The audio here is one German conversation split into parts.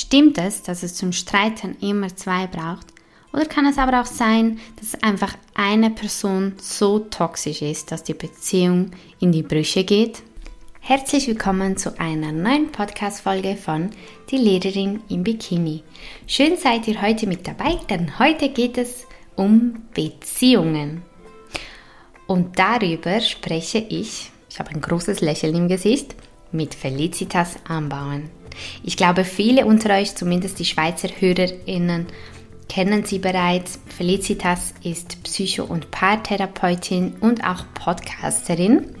Stimmt es, dass es zum Streiten immer zwei braucht? Oder kann es aber auch sein, dass einfach eine Person so toxisch ist, dass die Beziehung in die Brüche geht? Herzlich willkommen zu einer neuen Podcast-Folge von Die Lehrerin im Bikini. Schön seid ihr heute mit dabei, denn heute geht es um Beziehungen. Und darüber spreche ich, ich habe ein großes Lächeln im Gesicht, mit Felicitas Anbauen. Ich glaube, viele unter euch, zumindest die Schweizer HörerInnen, kennen sie bereits. Felicitas ist Psycho- und Paartherapeutin und auch Podcasterin.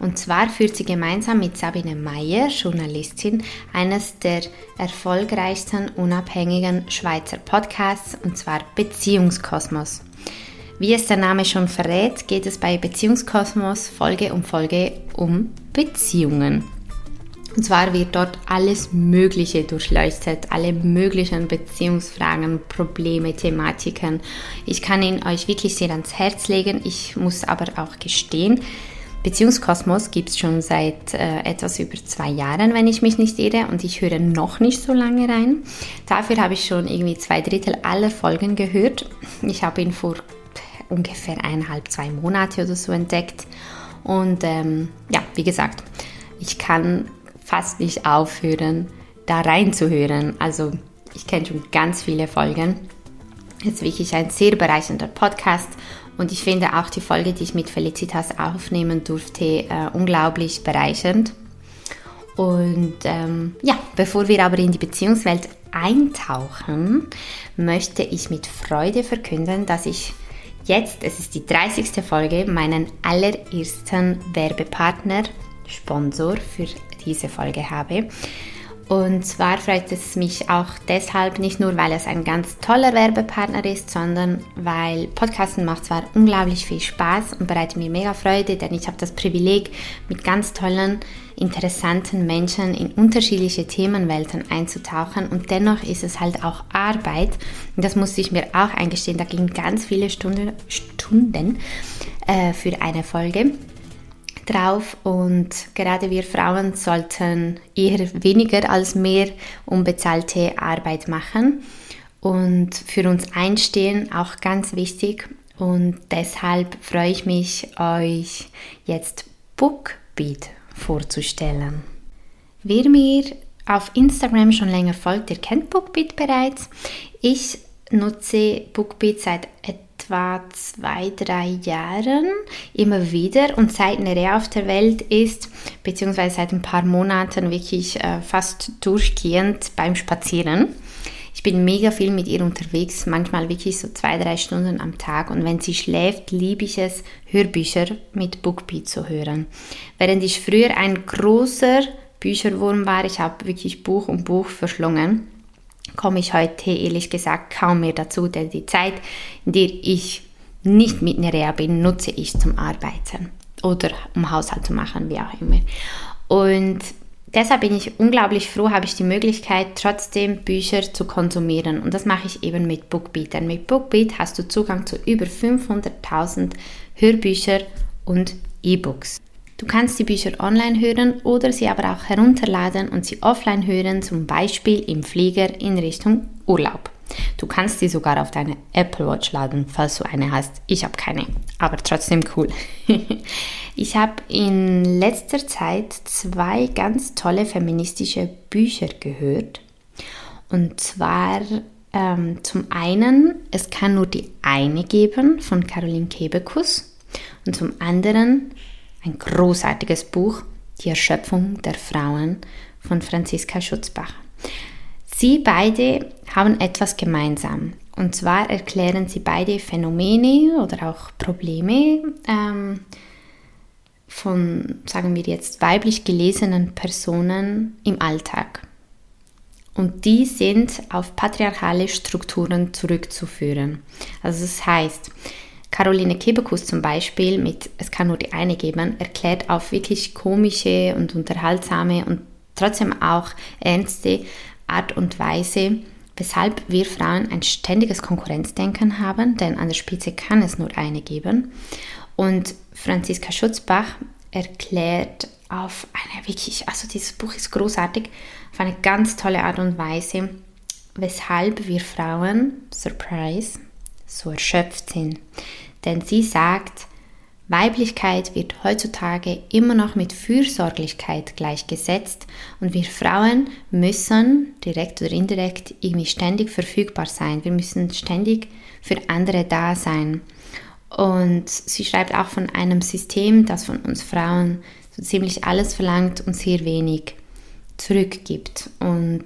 Und zwar führt sie gemeinsam mit Sabine Meyer, Journalistin, eines der erfolgreichsten unabhängigen Schweizer Podcasts, und zwar Beziehungskosmos. Wie es der Name schon verrät, geht es bei Beziehungskosmos Folge um Folge um Beziehungen. Und zwar wird dort alles Mögliche durchleuchtet, alle möglichen Beziehungsfragen, Probleme, Thematiken. Ich kann ihn euch wirklich sehr ans Herz legen. Ich muss aber auch gestehen, Beziehungskosmos gibt es schon seit äh, etwas über zwei Jahren, wenn ich mich nicht irre, und ich höre noch nicht so lange rein. Dafür habe ich schon irgendwie zwei Drittel aller Folgen gehört. Ich habe ihn vor ungefähr eineinhalb, zwei Monate oder so entdeckt. Und ähm, ja, wie gesagt, ich kann fast nicht aufhören, da reinzuhören. Also ich kenne schon ganz viele Folgen. Es ist wirklich ein sehr bereichernder Podcast und ich finde auch die Folge, die ich mit Felicitas aufnehmen durfte, äh, unglaublich bereichernd. Und ähm, ja, bevor wir aber in die Beziehungswelt eintauchen, möchte ich mit Freude verkünden, dass ich jetzt, es ist die 30. Folge, meinen allerersten Werbepartner, Sponsor für diese Folge habe. Und zwar freut es mich auch deshalb nicht nur, weil es ein ganz toller Werbepartner ist, sondern weil Podcasten macht zwar unglaublich viel Spaß und bereitet mir mega Freude, denn ich habe das Privileg, mit ganz tollen, interessanten Menschen in unterschiedliche Themenwelten einzutauchen und dennoch ist es halt auch Arbeit. Und das musste ich mir auch eingestehen, da gingen ganz viele Stunden, Stunden äh, für eine Folge drauf und gerade wir Frauen sollten eher weniger als mehr unbezahlte Arbeit machen und für uns einstehen, auch ganz wichtig. Und deshalb freue ich mich, euch jetzt Bookbeat vorzustellen. Wer mir auf Instagram schon länger folgt, der kennt Bookbeat bereits. Ich nutze Bookbeat seit etwa etwa zwei, drei Jahren immer wieder und seit Nerea auf der Welt ist, beziehungsweise seit ein paar Monaten wirklich äh, fast durchgehend beim Spazieren. Ich bin mega viel mit ihr unterwegs, manchmal wirklich so zwei, drei Stunden am Tag. Und wenn sie schläft, liebe ich es, Hörbücher mit Bookbeat zu hören. Während ich früher ein großer Bücherwurm war, ich habe wirklich Buch um Buch verschlungen, komme ich heute ehrlich gesagt kaum mehr dazu, denn die Zeit, in der ich nicht mit Nerea bin, nutze ich zum Arbeiten oder um Haushalt zu machen, wie auch immer. Und deshalb bin ich unglaublich froh, habe ich die Möglichkeit, trotzdem Bücher zu konsumieren. Und das mache ich eben mit Bookbeat. Denn mit Bookbeat hast du Zugang zu über 500.000 Hörbüchern und E-Books. Du kannst die Bücher online hören oder sie aber auch herunterladen und sie offline hören, zum Beispiel im Flieger in Richtung Urlaub. Du kannst sie sogar auf deine Apple Watch laden, falls du eine hast. Ich habe keine, aber trotzdem cool. ich habe in letzter Zeit zwei ganz tolle feministische Bücher gehört. Und zwar ähm, zum einen, es kann nur die eine geben von Caroline Kebekus und zum anderen ein großartiges Buch, Die Erschöpfung der Frauen von Franziska Schutzbach. Sie beide haben etwas gemeinsam. Und zwar erklären sie beide Phänomene oder auch Probleme ähm, von, sagen wir jetzt, weiblich gelesenen Personen im Alltag. Und die sind auf patriarchale Strukturen zurückzuführen. Also das heißt, Caroline Kebekus zum Beispiel mit Es kann nur die eine geben, erklärt auf wirklich komische und unterhaltsame und trotzdem auch ernste Art und Weise, weshalb wir Frauen ein ständiges Konkurrenzdenken haben, denn an der Spitze kann es nur eine geben. Und Franziska Schutzbach erklärt auf eine wirklich, also dieses Buch ist großartig, auf eine ganz tolle Art und Weise, weshalb wir Frauen, Surprise, so erschöpft sind. Denn sie sagt, Weiblichkeit wird heutzutage immer noch mit Fürsorglichkeit gleichgesetzt und wir Frauen müssen direkt oder indirekt irgendwie ständig verfügbar sein. Wir müssen ständig für andere da sein. Und sie schreibt auch von einem System, das von uns Frauen so ziemlich alles verlangt und sehr wenig zurückgibt. Und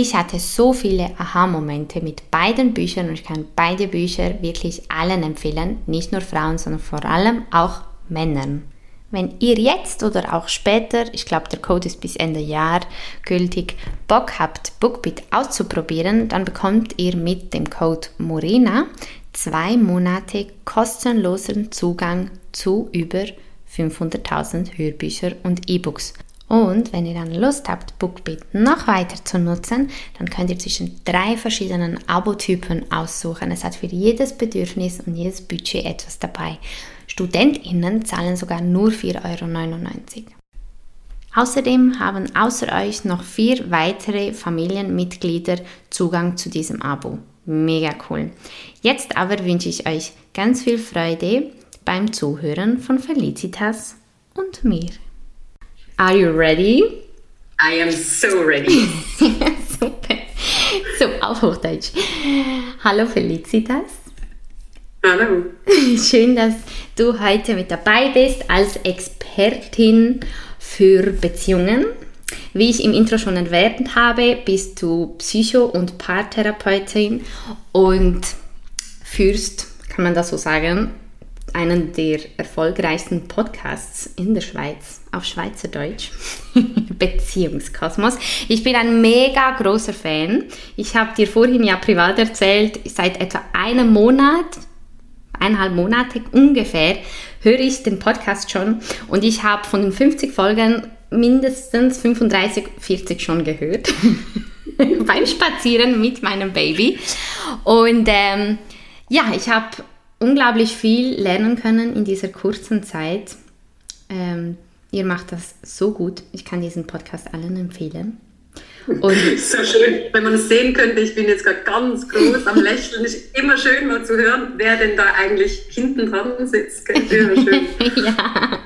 ich hatte so viele Aha-Momente mit beiden Büchern und ich kann beide Bücher wirklich allen empfehlen, nicht nur Frauen, sondern vor allem auch Männern. Wenn ihr jetzt oder auch später, ich glaube der Code ist bis Ende Jahr gültig, Bock habt, Bookbit auszuprobieren, dann bekommt ihr mit dem Code Morena zwei Monate kostenlosen Zugang zu über 500.000 Hörbücher und E-Books. Und wenn ihr dann Lust habt, BookBeat noch weiter zu nutzen, dann könnt ihr zwischen drei verschiedenen Abo-Typen aussuchen. Es hat für jedes Bedürfnis und jedes Budget etwas dabei. StudentInnen zahlen sogar nur 4,99 Euro. Außerdem haben außer euch noch vier weitere Familienmitglieder Zugang zu diesem Abo. Mega cool. Jetzt aber wünsche ich euch ganz viel Freude beim Zuhören von Felicitas und mir. Are you ready? I am so ready. Super. So, auf Hochdeutsch. Hallo Felicitas. Hallo. Schön, dass du heute mit dabei bist als Expertin für Beziehungen. Wie ich im Intro schon erwähnt habe, bist du Psycho- und Paartherapeutin und führst, kann man das so sagen, einen der erfolgreichsten Podcasts in der Schweiz auf Schweizerdeutsch, Beziehungskosmos. Ich bin ein mega großer Fan. Ich habe dir vorhin ja privat erzählt, seit etwa einem Monat, eineinhalb Monate ungefähr, höre ich den Podcast schon und ich habe von den 50 Folgen mindestens 35, 40 schon gehört. beim Spazieren mit meinem Baby. Und ähm, ja, ich habe unglaublich viel lernen können in dieser kurzen Zeit. Ähm, ihr macht das so gut. Ich kann diesen Podcast allen empfehlen. Und so schön, wenn man es sehen könnte, ich bin jetzt gerade ganz groß am Lächeln. Es ist immer schön mal zu hören, wer denn da eigentlich hinten dran sitzt. Immer schön. ja,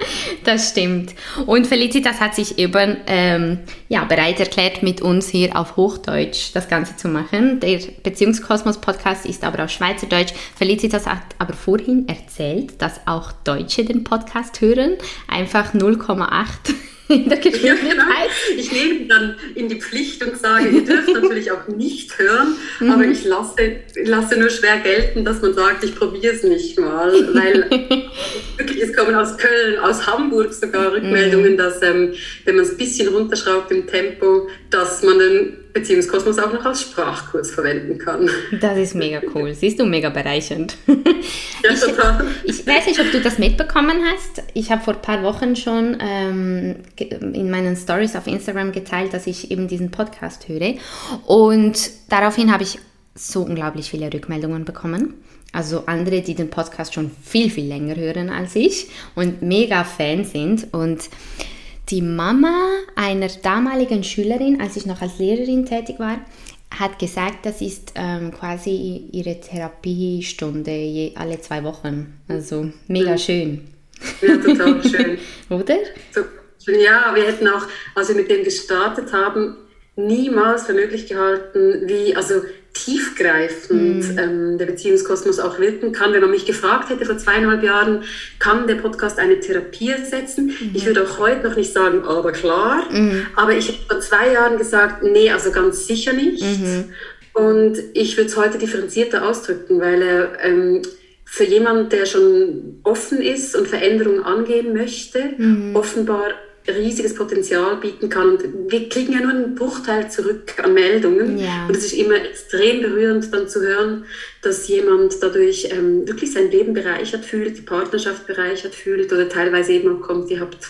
das stimmt. Und Felicitas hat sich eben ähm, ja, bereit erklärt, mit uns hier auf Hochdeutsch das Ganze zu machen. Der Beziehungskosmos-Podcast ist aber auf Schweizerdeutsch. Felicitas hat aber vorhin erzählt, dass auch Deutsche den Podcast hören. Einfach 0,8 in der Geschwindigkeit. Ja, genau. Ich nehme dann in die Pflicht und sage, ihr dürft natürlich auch nicht hören, mhm. aber ich lasse, lasse nur schwer gelten, dass man sagt, ich probiere es nicht mal, weil wirklich, es kommen aus Köln, aus Hamburg sogar Rückmeldungen, mhm. dass ähm, wenn man es ein bisschen runterschraubt im Tempo, dass man den Beziehungskosmos auch noch als Sprachkurs verwenden kann. Das ist mega cool. Siehst du, mega bereichernd. Ja, total. Ich, ich weiß nicht, ob du das mitbekommen hast. Ich habe vor ein paar Wochen schon ähm, in meinen Stories auf Instagram geteilt, dass ich eben diesen Podcast höre. Und daraufhin habe ich so unglaublich viele Rückmeldungen bekommen. Also andere, die den Podcast schon viel, viel länger hören als ich und mega Fan sind. Und die Mama einer damaligen Schülerin, als ich noch als Lehrerin tätig war, hat gesagt, das ist ähm, quasi ihre Therapiestunde je, alle zwei Wochen. Also mega schön. Ja, total schön. Oder? Ja, wir hätten auch, als wir mit dem gestartet haben, niemals für möglich gehalten, wie, also tiefgreifend mm. ähm, der Beziehungskosmos auch wirken kann. Wenn man mich gefragt hätte vor zweieinhalb Jahren, kann der Podcast eine Therapie ersetzen? Mm. Ich würde auch heute noch nicht sagen, aber klar. Mm. Aber ich habe vor zwei Jahren gesagt, nee, also ganz sicher nicht. -hmm. Und ich würde es heute differenzierter ausdrücken, weil er ähm, für jemanden, der schon offen ist und Veränderungen angehen möchte, mhm. offenbar riesiges Potenzial bieten kann. Und wir kriegen ja nur einen Bruchteil zurück an Meldungen. Ja. Und es ist immer extrem berührend, dann zu hören, dass jemand dadurch ähm, wirklich sein Leben bereichert fühlt, die Partnerschaft bereichert fühlt oder teilweise eben auch kommt, ihr habt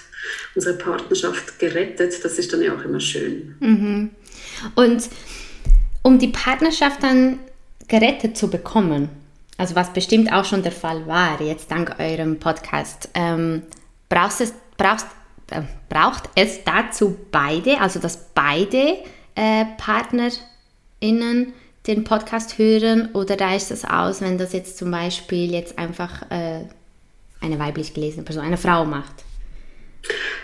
unsere Partnerschaft gerettet. Das ist dann ja auch immer schön. Mhm. Und um die Partnerschaft dann gerettet zu bekommen, also was bestimmt auch schon der Fall war, jetzt dank eurem Podcast, ähm, brauchst, es, brauchst braucht es dazu beide, also dass beide äh, PartnerInnen den Podcast hören oder reicht das aus, wenn das jetzt zum Beispiel jetzt einfach äh, eine weiblich gelesene Person, eine Frau macht?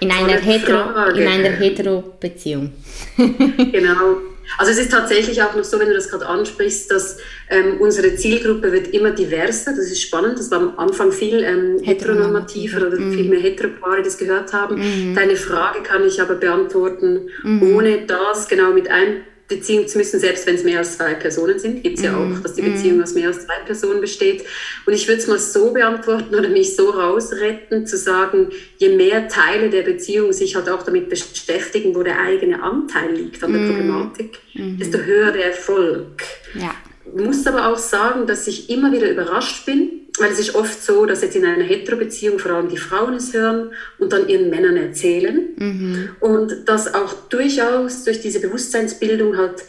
In einer, hetero, in einer Hetero-Beziehung. genau. Also es ist tatsächlich auch noch so, wenn du das gerade ansprichst, dass ähm, unsere Zielgruppe wird immer diverser. Das ist spannend. Das war am Anfang viel ähm, heteronormativer oder mhm. viel mehr Heteropaare, die das gehört haben. Mhm. Deine Frage kann ich aber beantworten, mhm. ohne das genau mit ein Beziehung zu müssen, selbst wenn es mehr als zwei Personen sind. Gibt es ja auch, dass die mhm. Beziehung aus mehr als zwei Personen besteht. Und ich würde es mal so beantworten oder mich so rausretten, zu sagen, je mehr Teile der Beziehung sich halt auch damit beschäftigen, wo der eigene Anteil liegt an der mhm. Problematik, mhm. desto höher der Erfolg. Ja. Ich muss aber auch sagen, dass ich immer wieder überrascht bin, weil es ist oft so, dass jetzt in einer Hetero-Beziehung vor allem die Frauen es hören und dann ihren Männern erzählen. Mhm. Und dass auch durchaus durch diese Bewusstseinsbildung halt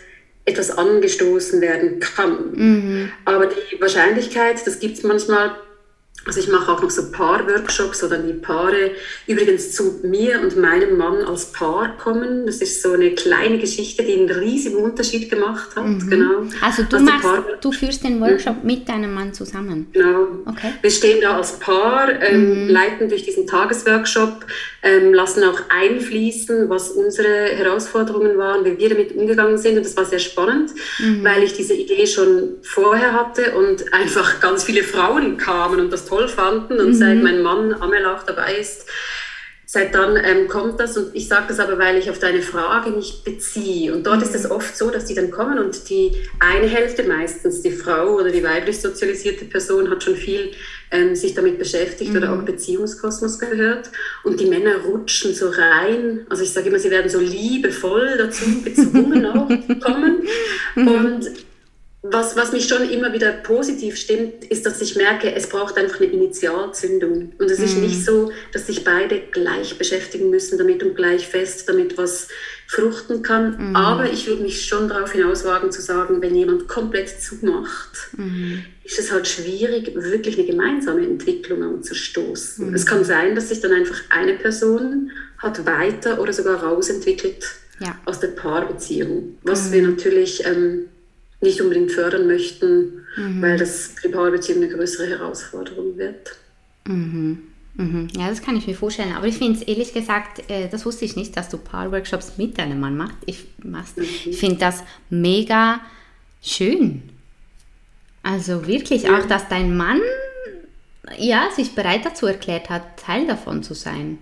etwas angestoßen werden kann. Mhm. Aber die Wahrscheinlichkeit, das gibt es manchmal, also ich mache auch noch so Paar-Workshops, wo dann die Paare übrigens zu mir und meinem Mann als Paar kommen. Das ist so eine kleine Geschichte, die einen riesigen Unterschied gemacht hat. Mhm. Genau. Also du, machst, du führst den Workshop mhm. mit deinem Mann zusammen? Genau. Okay. Wir stehen da als Paar, ähm, mhm. leiten durch diesen Tagesworkshop, ähm, lassen auch einfließen, was unsere Herausforderungen waren, wie wir damit umgegangen sind. Und das war sehr spannend, mhm. weil ich diese Idee schon vorher hatte und einfach ganz viele Frauen kamen und das toll fanden. Und mhm. seit mein Mann Amel auch dabei ist, seit dann ähm, kommt das. Und ich sage das aber, weil ich auf deine Frage nicht beziehe. Und dort mhm. ist es oft so, dass die dann kommen und die eine Hälfte, meistens die Frau oder die weiblich sozialisierte Person, hat schon viel ähm, sich damit beschäftigt mhm. oder auch Beziehungskosmos gehört. Und die Männer rutschen so rein. Also ich sage immer, sie werden so liebevoll dazu gezwungen auch kommen. Und was, was mich schon immer wieder positiv stimmt, ist, dass ich merke, es braucht einfach eine Initialzündung. Und es ist mm. nicht so, dass sich beide gleich beschäftigen müssen damit und gleich fest, damit was fruchten kann. Mm. Aber ich würde mich schon darauf hinauswagen zu sagen, wenn jemand komplett zumacht, mm. ist es halt schwierig, wirklich eine gemeinsame Entwicklung anzustoßen. Es kann sein, dass sich dann einfach eine Person hat weiter oder sogar rausentwickelt ja. aus der Paarbeziehung. Was wir natürlich... Ähm, nicht unbedingt fördern möchten, mhm. weil das für die Paarbeziehung eine größere Herausforderung wird. Mhm. Mhm. Ja, das kann ich mir vorstellen. Aber ich finde es ehrlich gesagt, äh, das wusste ich nicht, dass du Paarworkshops mit deinem Mann machst. Ich, machst. Mhm. ich finde das mega schön. Also wirklich ja. auch, dass dein Mann ja, sich bereit dazu erklärt hat, Teil davon zu sein.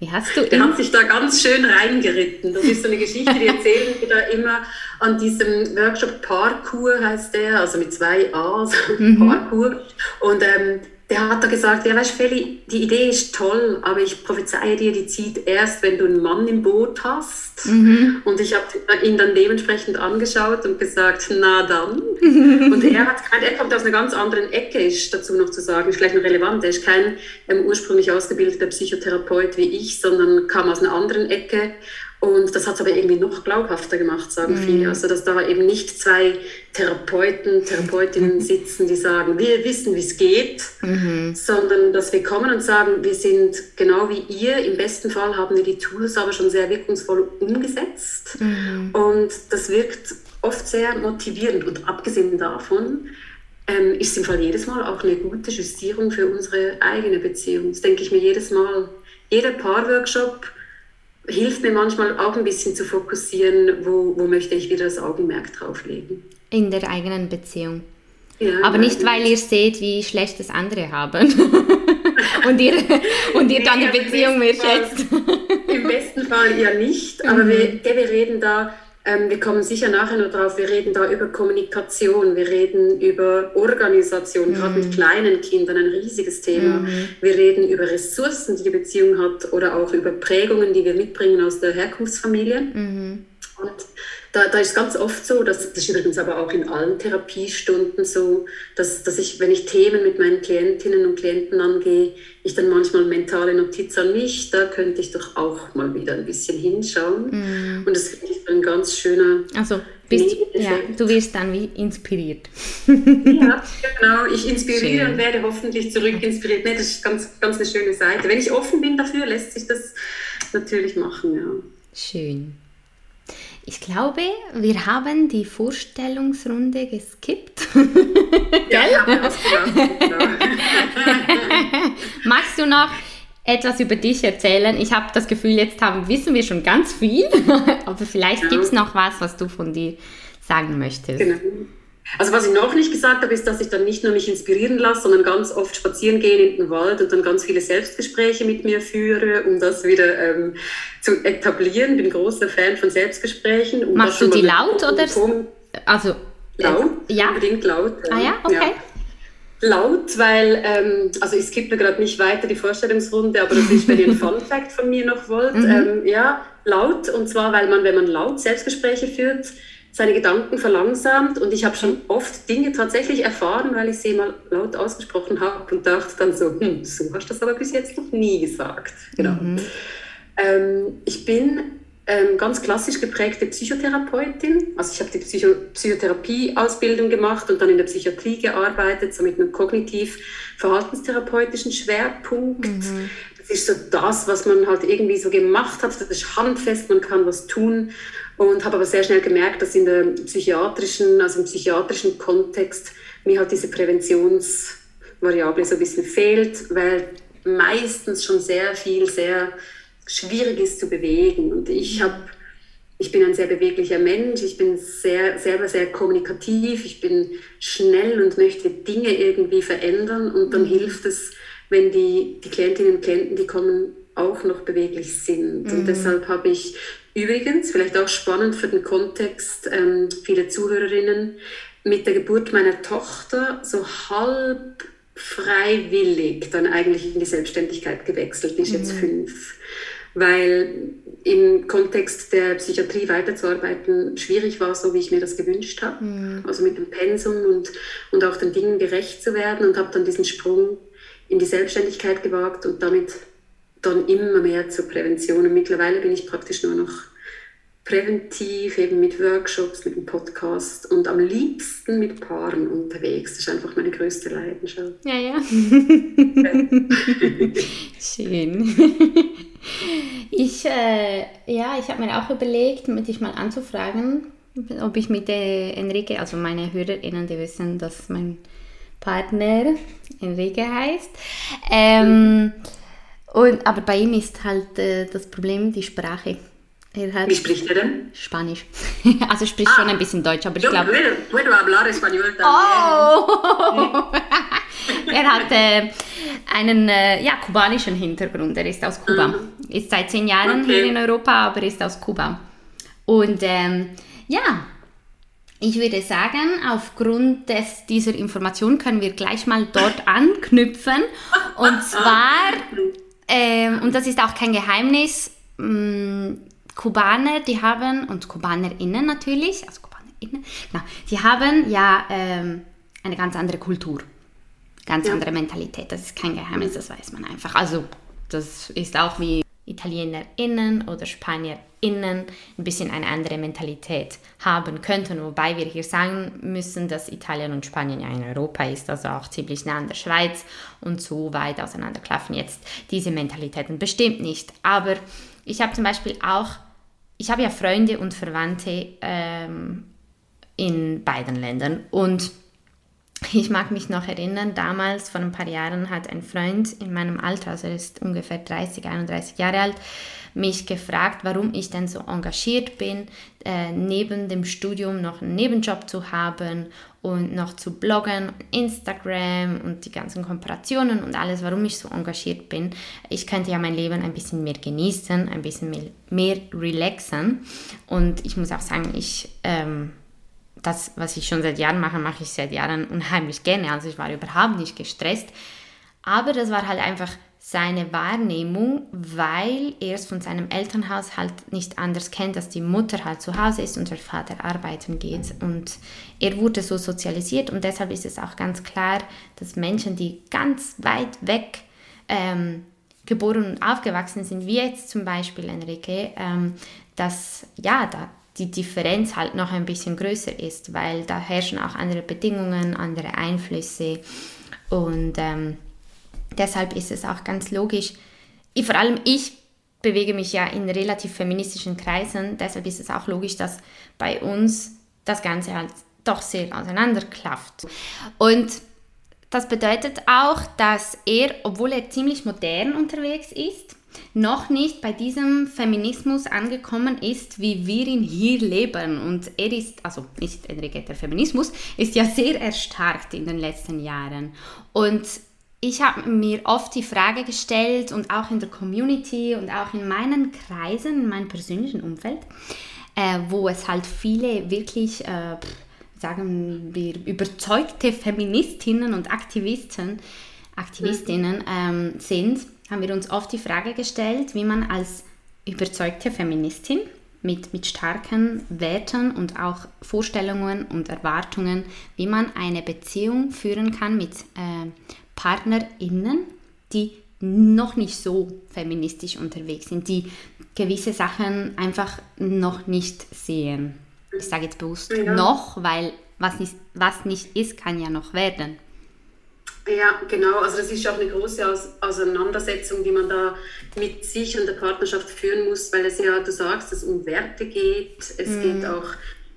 Wie hast du Der hat sich da ganz schön reingeritten. Das ist so eine Geschichte, die erzählen wir da immer an diesem Workshop Parkour heißt der, also mit zwei A's, mhm. Parkour. Und ähm, der hat da gesagt, ja weißt Feli, die Idee ist toll, aber ich prophezeie dir, die zieht erst, wenn du einen Mann im Boot hast. Mhm. Und ich habe ihn dann dementsprechend angeschaut und gesagt, na dann. und er hat er kommt aus einer ganz anderen Ecke, ist dazu noch zu sagen, ist vielleicht noch relevant, er ist kein ähm, ursprünglich ausgebildeter Psychotherapeut wie ich, sondern kam aus einer anderen Ecke und das hat es aber irgendwie noch glaubhafter gemacht, sagen mhm. viele. Also, dass da eben nicht zwei Therapeuten, Therapeutinnen mhm. sitzen, die sagen, wir wissen, wie es geht, mhm. sondern dass wir kommen und sagen, wir sind genau wie ihr. Im besten Fall haben wir die Tools aber schon sehr wirkungsvoll umgesetzt. Mhm. Und das wirkt oft sehr motivierend. Und abgesehen davon, ähm, ist im Fall jedes Mal auch eine gute Justierung für unsere eigene Beziehung. Das denke ich mir jedes Mal. Jeder Paarworkshop hilft mir manchmal auch ein bisschen zu fokussieren, wo, wo möchte ich wieder das Augenmerk drauf legen. In der eigenen Beziehung. Ja, Aber nicht, weil ihr seht, wie schlecht das andere haben. und ihr, und ihr dann die Beziehung mehr schätzt. Im besten Fall ja nicht, aber mhm. wir, wir reden da ähm, wir kommen sicher nachher noch drauf. Wir reden da über Kommunikation, wir reden über Organisation, mhm. gerade mit kleinen Kindern ein riesiges Thema. Mhm. Wir reden über Ressourcen, die die Beziehung hat oder auch über Prägungen, die wir mitbringen aus der Herkunftsfamilie. Mhm. Und da, da ist ganz oft so, dass, das ist übrigens aber auch in allen Therapiestunden so, dass, dass ich, wenn ich Themen mit meinen Klientinnen und Klienten angehe, ich dann manchmal mentale Notiz an mich, da könnte ich doch auch mal wieder ein bisschen hinschauen. Mm. Und das finde ich ein ganz schöner. Also, bist, ja, du wirst dann wie inspiriert. ja, genau. Ich inspiriere Schön. und werde hoffentlich zurück inspiriert. Nee, das ist ganz, ganz eine schöne Seite. Wenn ich offen bin dafür, lässt sich das natürlich machen, ja. Schön. Ich glaube, wir haben die Vorstellungsrunde geskippt. ja, ja. Magst du noch etwas über dich erzählen? Ich habe das Gefühl, jetzt haben, wissen wir schon ganz viel, aber vielleicht ja. gibt es noch was, was du von dir sagen möchtest. Genau. Also was ich noch nicht gesagt habe, ist, dass ich dann nicht nur mich inspirieren lasse, sondern ganz oft spazieren gehen in den Wald und dann ganz viele Selbstgespräche mit mir führe, um das wieder ähm, zu etablieren. Bin großer Fan von Selbstgesprächen. Um Machst du die laut oder? Also laut, ja. unbedingt laut. Ah ja, okay. Ja laut, weil, ähm, also ich skippe gerade nicht weiter die Vorstellungsrunde, aber das ist, wenn ihr ein Fun Fact von mir noch wollt. Mhm. Ähm, ja, laut, und zwar, weil man, wenn man laut Selbstgespräche führt, seine Gedanken verlangsamt und ich habe schon oft Dinge tatsächlich erfahren, weil ich sie mal laut ausgesprochen habe und dachte dann so, hm, so hast du das aber bis jetzt noch nie gesagt. Genau. Mhm. Ähm, ich bin ähm, ganz klassisch geprägte Psychotherapeutin. Also ich habe die Psycho Psychotherapie-Ausbildung gemacht und dann in der Psychiatrie gearbeitet, so mit einem kognitiv-verhaltenstherapeutischen Schwerpunkt. Mhm. Das ist so das, was man halt irgendwie so gemacht hat. Das ist handfest, man kann was tun. Und habe aber sehr schnell gemerkt, dass in der psychiatrischen, also im psychiatrischen Kontext mir halt diese Präventionsvariable so ein bisschen fehlt, weil meistens schon sehr viel, sehr schwierig ist zu bewegen. Und ich habe ich bin ein sehr beweglicher Mensch, ich bin sehr, selber sehr kommunikativ, ich bin schnell und möchte Dinge irgendwie verändern und dann mhm. hilft es, wenn die, die Klientinnen und Klienten, die kommen, auch noch beweglich sind. Mhm. Und deshalb habe ich übrigens, vielleicht auch spannend für den Kontext, ähm, viele Zuhörerinnen, mit der Geburt meiner Tochter so halb freiwillig dann eigentlich in die Selbstständigkeit gewechselt, die ist mhm. jetzt fünf weil im Kontext der Psychiatrie weiterzuarbeiten schwierig war, so wie ich mir das gewünscht habe. Mhm. Also mit dem Pensum und, und auch den Dingen gerecht zu werden und habe dann diesen Sprung in die Selbstständigkeit gewagt und damit dann immer mehr zur Prävention. Und mittlerweile bin ich praktisch nur noch präventiv, eben mit Workshops, mit dem Podcast und am liebsten mit Paaren unterwegs. Das ist einfach meine größte Leidenschaft. Ja, ja. Schön. Ich, äh, ja, ich habe mir auch überlegt, dich mal anzufragen, ob ich mit der Enrique, also meine HörerInnen, die wissen, dass mein Partner Enrique heißt. Ähm, und, aber bei ihm ist halt äh, das Problem die Sprache. Wie spricht er denn? Spanisch. also spricht ah, schon ein bisschen Deutsch, aber ich glaube... Puedo hablar español también. Oh! er hat äh, einen äh, ja, kubanischen Hintergrund. Er ist aus Kuba. Mhm. Ist seit zehn Jahren okay. hier in Europa, aber ist aus Kuba. Und ähm, ja, ich würde sagen, aufgrund des, dieser Information können wir gleich mal dort anknüpfen. Und zwar, ähm, und das ist auch kein Geheimnis, mh, mm, Kubaner, die haben, und KubanerInnen natürlich, also KubanerInnen, genau, die haben ja ähm, eine ganz andere Kultur, ganz ja. andere Mentalität. Das ist kein Geheimnis, das weiß man einfach. Also, das ist auch wie ItalienerInnen oder SpanierInnen ein bisschen eine andere Mentalität haben könnten, wobei wir hier sagen müssen, dass Italien und Spanien ja in Europa ist, also auch ziemlich nah an der Schweiz und so weit auseinanderklaffen jetzt diese Mentalitäten bestimmt nicht. Aber ich habe zum Beispiel auch ich habe ja Freunde und Verwandte ähm, in beiden Ländern und ich mag mich noch erinnern, damals, vor ein paar Jahren, hat ein Freund in meinem Alter, also er ist ungefähr 30, 31 Jahre alt, mich gefragt, warum ich denn so engagiert bin, äh, neben dem Studium noch einen Nebenjob zu haben und noch zu bloggen, Instagram und die ganzen Kooperationen und alles, warum ich so engagiert bin. Ich könnte ja mein Leben ein bisschen mehr genießen, ein bisschen mehr, mehr relaxen und ich muss auch sagen, ich... Ähm, das, was ich schon seit Jahren mache, mache ich seit Jahren unheimlich gerne. Also ich war überhaupt nicht gestresst. Aber das war halt einfach seine Wahrnehmung, weil er es von seinem Elternhaus halt nicht anders kennt, dass die Mutter halt zu Hause ist und der Vater arbeiten geht. Und er wurde so sozialisiert und deshalb ist es auch ganz klar, dass Menschen, die ganz weit weg ähm, geboren und aufgewachsen sind, wie jetzt zum Beispiel Enrique, ähm, dass ja, da die Differenz halt noch ein bisschen größer ist, weil da herrschen auch andere Bedingungen, andere Einflüsse und ähm, deshalb ist es auch ganz logisch. Ich, vor allem ich bewege mich ja in relativ feministischen Kreisen, deshalb ist es auch logisch, dass bei uns das Ganze halt doch sehr auseinanderklafft. Und das bedeutet auch, dass er, obwohl er ziemlich modern unterwegs ist, noch nicht bei diesem Feminismus angekommen ist, wie wir ihn hier leben. Und er ist, also nicht Enrique, der Feminismus ist ja sehr erstarkt in den letzten Jahren. Und ich habe mir oft die Frage gestellt und auch in der Community und auch in meinen Kreisen, in meinem persönlichen Umfeld, äh, wo es halt viele wirklich, äh, sagen wir, überzeugte Feministinnen und Aktivisten, Aktivistinnen ähm, sind, haben wir uns oft die Frage gestellt, wie man als überzeugte Feministin mit, mit starken Werten und auch Vorstellungen und Erwartungen, wie man eine Beziehung führen kann mit äh, PartnerInnen, die noch nicht so feministisch unterwegs sind, die gewisse Sachen einfach noch nicht sehen. Ich sage jetzt bewusst ja. noch, weil was nicht, was nicht ist, kann ja noch werden. Ja, genau. Also das ist auch eine große Auseinandersetzung, die man da mit sich und der Partnerschaft führen muss, weil es ja, du sagst, es um Werte geht. Es mhm. geht auch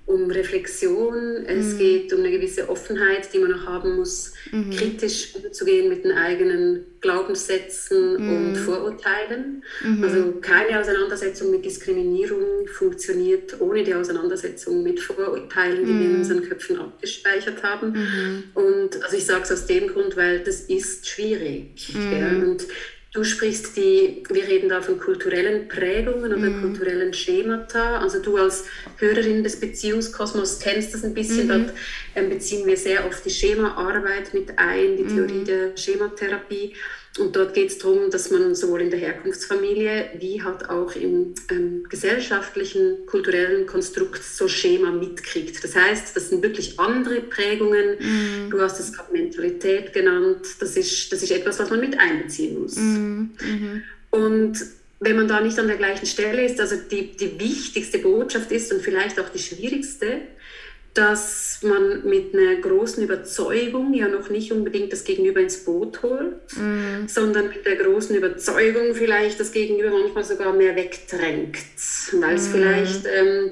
um Reflexion, es mhm. geht um eine gewisse Offenheit, die man auch haben muss, mhm. kritisch umzugehen mit den eigenen Glaubenssätzen mhm. und Vorurteilen. Mhm. Also keine Auseinandersetzung mit Diskriminierung funktioniert ohne die Auseinandersetzung mit Vorurteilen, die wir in mhm. unseren Köpfen abgespeichert haben. Und also ich sage es aus dem Grund, weil das ist schwierig. Ja, und Du sprichst die, wir reden da von kulturellen Prägungen oder mm. kulturellen Schemata. Also du als Hörerin des Beziehungskosmos kennst das ein bisschen. Mm Dort ähm, beziehen wir sehr oft die Schemaarbeit mit ein, die Theorie mm der Schematherapie. Und dort geht es darum, dass man sowohl in der Herkunftsfamilie wie halt auch im ähm, gesellschaftlichen, kulturellen Konstrukt so Schema mitkriegt. Das heißt, das sind wirklich andere Prägungen. Mm. Du hast es gerade Mentalität genannt. Das ist, das ist etwas, was man mit einbeziehen muss. Mm. Mm Und wenn man da nicht an der gleichen Stelle ist, also die, die wichtigste Botschaft ist und vielleicht auch die schwierigste, dass man mit einer großen Überzeugung ja noch nicht unbedingt das Gegenüber ins Boot holt, mhm. sondern mit der großen Überzeugung vielleicht das Gegenüber manchmal sogar mehr wegdrängt, weil es mhm. vielleicht ähm,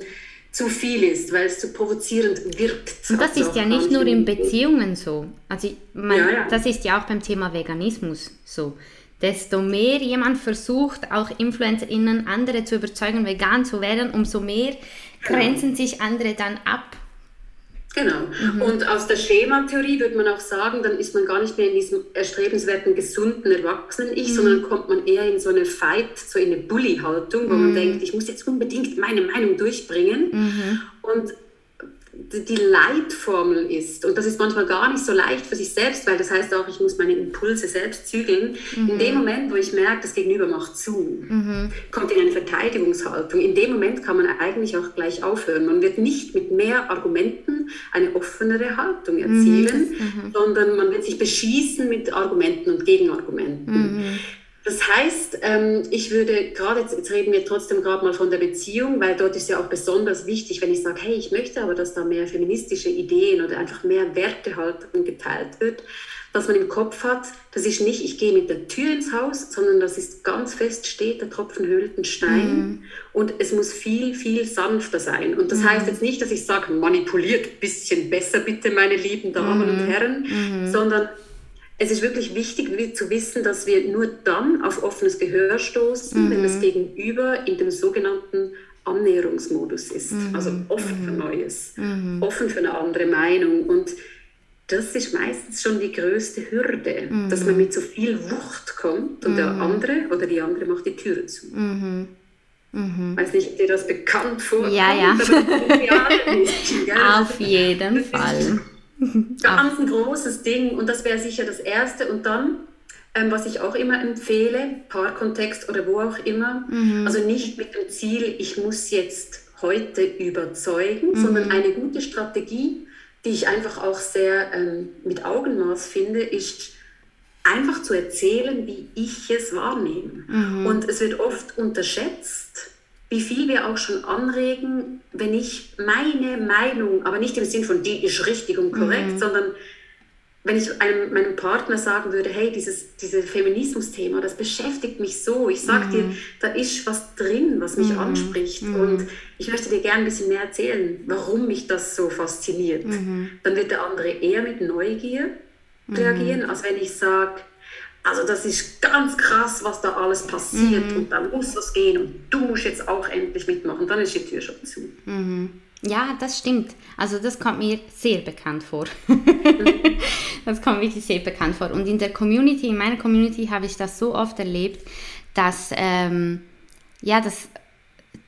zu viel ist, weil es zu provozierend wirkt. Und das ist ja nicht nur in Beziehungen so. Also man, ja, ja. das ist ja auch beim Thema Veganismus so. Desto mehr jemand versucht, auch InfluencerInnen andere zu überzeugen, vegan zu werden, umso mehr genau. grenzen sich andere dann ab Genau. Mhm. Und aus der Schematheorie würde man auch sagen, dann ist man gar nicht mehr in diesem erstrebenswerten, gesunden Erwachsenen-Ich, mhm. sondern kommt man eher in so eine Fight, so in eine Bully-Haltung, wo mhm. man denkt, ich muss jetzt unbedingt meine Meinung durchbringen. Mhm. Und die Leitformel ist, und das ist manchmal gar nicht so leicht für sich selbst, weil das heißt auch, ich muss meine Impulse selbst zügeln. Mhm. In dem Moment, wo ich merke, das Gegenüber macht zu, mhm. kommt in eine Verteidigungshaltung. In dem Moment kann man eigentlich auch gleich aufhören. Man wird nicht mit mehr Argumenten eine offenere Haltung mhm. erzielen, mhm. sondern man wird sich beschießen mit Argumenten und Gegenargumenten. Mhm. Das heißt, ähm, ich würde gerade, jetzt reden wir trotzdem gerade mal von der Beziehung, weil dort ist ja auch besonders wichtig, wenn ich sage, hey, ich möchte aber, dass da mehr feministische Ideen oder einfach mehr Wertehaltung geteilt wird, dass man im Kopf hat, das ist nicht, ich gehe mit der Tür ins Haus, sondern das ist ganz fest steht, der Tropfen höhlt den Stein mhm. und es muss viel, viel sanfter sein. Und das mhm. heißt jetzt nicht, dass ich sage, manipuliert ein bisschen besser bitte, meine lieben Damen mhm. und Herren, mhm. sondern es ist wirklich wichtig zu wissen, dass wir nur dann auf offenes Gehör stoßen, mhm. wenn das Gegenüber in dem sogenannten Annäherungsmodus ist. Mhm. Also offen für mhm. Neues, mhm. offen für eine andere Meinung. Und das ist meistens schon die größte Hürde, mhm. dass man mit so viel Wucht kommt und der mhm. andere oder die andere macht die Türe zu. Mhm. Mhm. Weiß nicht, ob dir das bekannt vorkommt. Ja, ja. Auf jeden Fall. Ganz ein großes Ding und das wäre sicher das Erste. Und dann, ähm, was ich auch immer empfehle, Paarkontext oder wo auch immer, mhm. also nicht mit dem Ziel, ich muss jetzt heute überzeugen, mhm. sondern eine gute Strategie, die ich einfach auch sehr ähm, mit Augenmaß finde, ist einfach zu erzählen, wie ich es wahrnehme. Mhm. Und es wird oft unterschätzt, wie viel wir auch schon anregen, wenn ich meine Meinung, aber nicht im Sinn von die ist richtig und korrekt, mhm. sondern wenn ich einem, meinem Partner sagen würde, hey, dieses, dieses Feminismus-Thema, das beschäftigt mich so. Ich sag mhm. dir, da ist was drin, was mich mhm. anspricht. Mhm. Und ich möchte dir gerne ein bisschen mehr erzählen, warum mich das so fasziniert. Mhm. Dann wird der andere eher mit Neugier mhm. reagieren, als wenn ich sage, also das ist ganz krass, was da alles passiert mhm. und da muss was gehen und du musst jetzt auch endlich mitmachen. Dann ist die Tür schon zu. Ja, das stimmt. Also das kommt mir sehr bekannt vor. das kommt wirklich sehr bekannt vor. Und in der Community, in meiner Community habe ich das so oft erlebt, dass, ähm, ja, dass,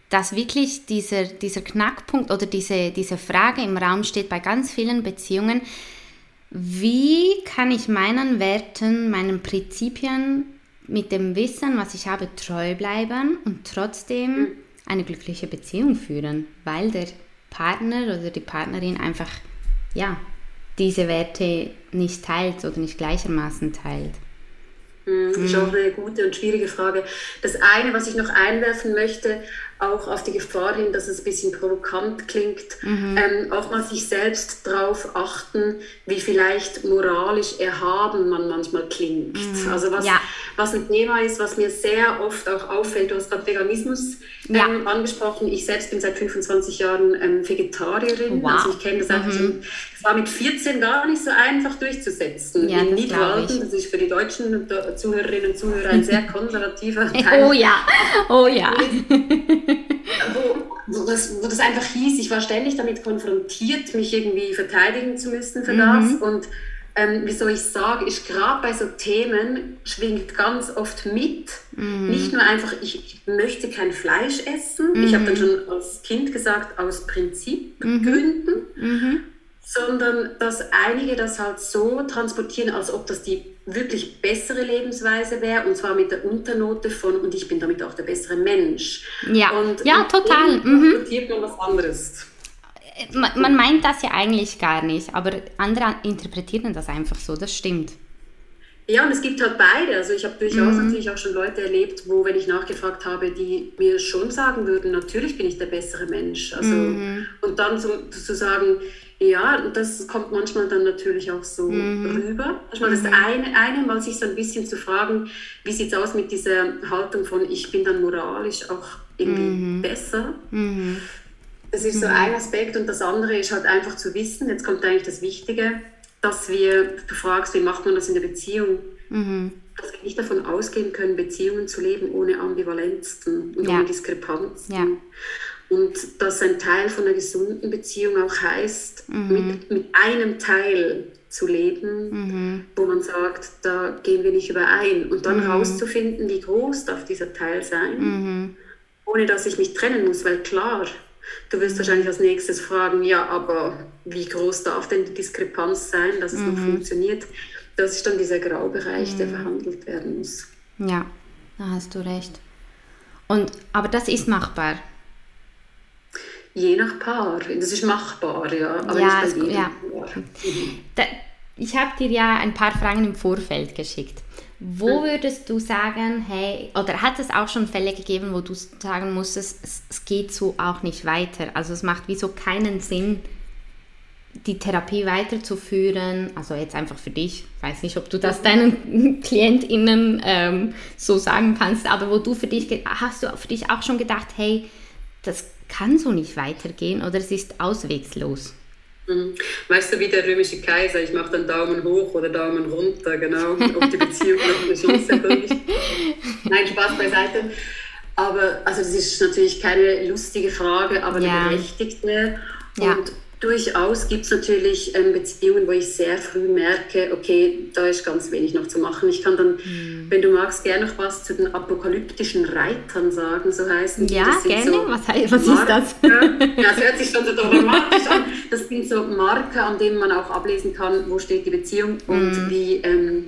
dass wirklich dieser, dieser Knackpunkt oder diese, diese Frage im Raum steht bei ganz vielen Beziehungen, wie kann ich meinen Werten, meinen Prinzipien mit dem Wissen, was ich habe, treu bleiben und trotzdem mhm. eine glückliche Beziehung führen, weil der Partner oder die Partnerin einfach ja, diese Werte nicht teilt oder nicht gleichermaßen teilt. Das hm, ist auch eine gute und schwierige Frage. Das eine, was ich noch einwerfen möchte, auch auf die Gefahr hin, dass es ein bisschen provokant klingt, mhm. ähm, auch mal sich selbst darauf achten, wie vielleicht moralisch erhaben man manchmal klingt. Mhm. Also was, ja. was ein Thema ist, was mir sehr oft auch auffällt, du hast gerade Veganismus ähm, ja. angesprochen. Ich selbst bin seit 25 Jahren ähm, Vegetarierin, wow. also ich kenne das einfach mhm. schon. Es war mit 14 gar nicht so einfach durchzusetzen. Ja, In Niederlanden, das ist für die deutschen Zuhörerinnen und Zuhörer ein sehr konservativer Teil. Oh ja, oh ja. wo, das, wo das einfach hieß, ich war ständig damit konfrontiert, mich irgendwie verteidigen zu müssen für mhm. das. Und ähm, wieso ich sage, ist gerade bei so Themen schwingt ganz oft mit, mhm. nicht nur einfach, ich, ich, möchte kein Fleisch essen, mhm. ich habe dann schon als Kind gesagt, aus Prinzipgründen, mhm. mhm. Sondern dass einige das halt so transportieren, als ob das die wirklich bessere Lebensweise wäre und zwar mit der Unternote von und ich bin damit auch der bessere Mensch. Ja, und ja total. Mhm. man was anderes. Man, man meint das ja eigentlich gar nicht, aber andere interpretieren das einfach so, das stimmt. Ja, und es gibt halt beide. Also ich habe durchaus mhm. natürlich auch schon Leute erlebt, wo, wenn ich nachgefragt habe, die mir schon sagen würden, natürlich bin ich der bessere Mensch. Also, mhm. Und dann zu, zu sagen, ja, das kommt manchmal dann natürlich auch so mhm. rüber. Manchmal mhm. das eine, eine, mal sich so ein bisschen zu fragen, wie sieht es aus mit dieser Haltung von, ich bin dann moralisch auch irgendwie mhm. besser. Mhm. Das ist so mhm. ein Aspekt und das andere ist halt einfach zu wissen, jetzt kommt eigentlich das Wichtige, dass wir, du fragst, wie macht man das in der Beziehung? Mhm. Dass wir nicht davon ausgehen können, Beziehungen zu leben ohne Ambivalenzen und ja. ohne Diskrepanzen. Ja. Und dass ein Teil von einer gesunden Beziehung auch heißt, mhm. mit, mit einem Teil zu leben, mhm. wo man sagt, da gehen wir nicht überein. Und dann mhm. rauszufinden, wie groß darf dieser Teil sein, mhm. ohne dass ich mich trennen muss. Weil klar, du wirst wahrscheinlich als nächstes fragen, ja, aber wie groß darf denn die Diskrepanz sein, dass es noch mhm. funktioniert? Das ist dann dieser Graubereich, der mhm. verhandelt werden muss. Ja, da hast du recht. Und, aber das ist machbar. Je nach Paar. Das ist machbar, ja. Aber ja, nicht bei jedem. Ja. Da, ich habe dir ja ein paar Fragen im Vorfeld geschickt. Wo hm. würdest du sagen, hey, oder hat es auch schon Fälle gegeben, wo du sagen musstest, es, es geht so auch nicht weiter? Also es macht wieso keinen Sinn, die Therapie weiterzuführen, also jetzt einfach für dich, ich weiß nicht, ob du das deinen KlientInnen ähm, so sagen kannst, aber wo du für dich, hast du für dich auch schon gedacht, hey, das kann so nicht weitergehen oder es ist auswegslos. Mhm. Weißt du, wie der römische Kaiser, ich mache dann Daumen hoch oder Daumen runter, genau, ob die Beziehung noch eine Chance hat Nein, Spaß beiseite. Aber, also das ist natürlich keine lustige Frage, aber ja. eine berechtigte. Und ja durchaus gibt es natürlich ähm, Beziehungen, wo ich sehr früh merke, okay, da ist ganz wenig noch zu machen. Ich kann dann, mhm. wenn du magst, gerne noch was zu den apokalyptischen Reitern sagen, so heißen die. Ja, gerne. So was, heißt, was ist das? ja, es hört sich schon so dramatisch an. Das sind so Marker, an denen man auch ablesen kann, wo steht die Beziehung und mhm. wie, ähm,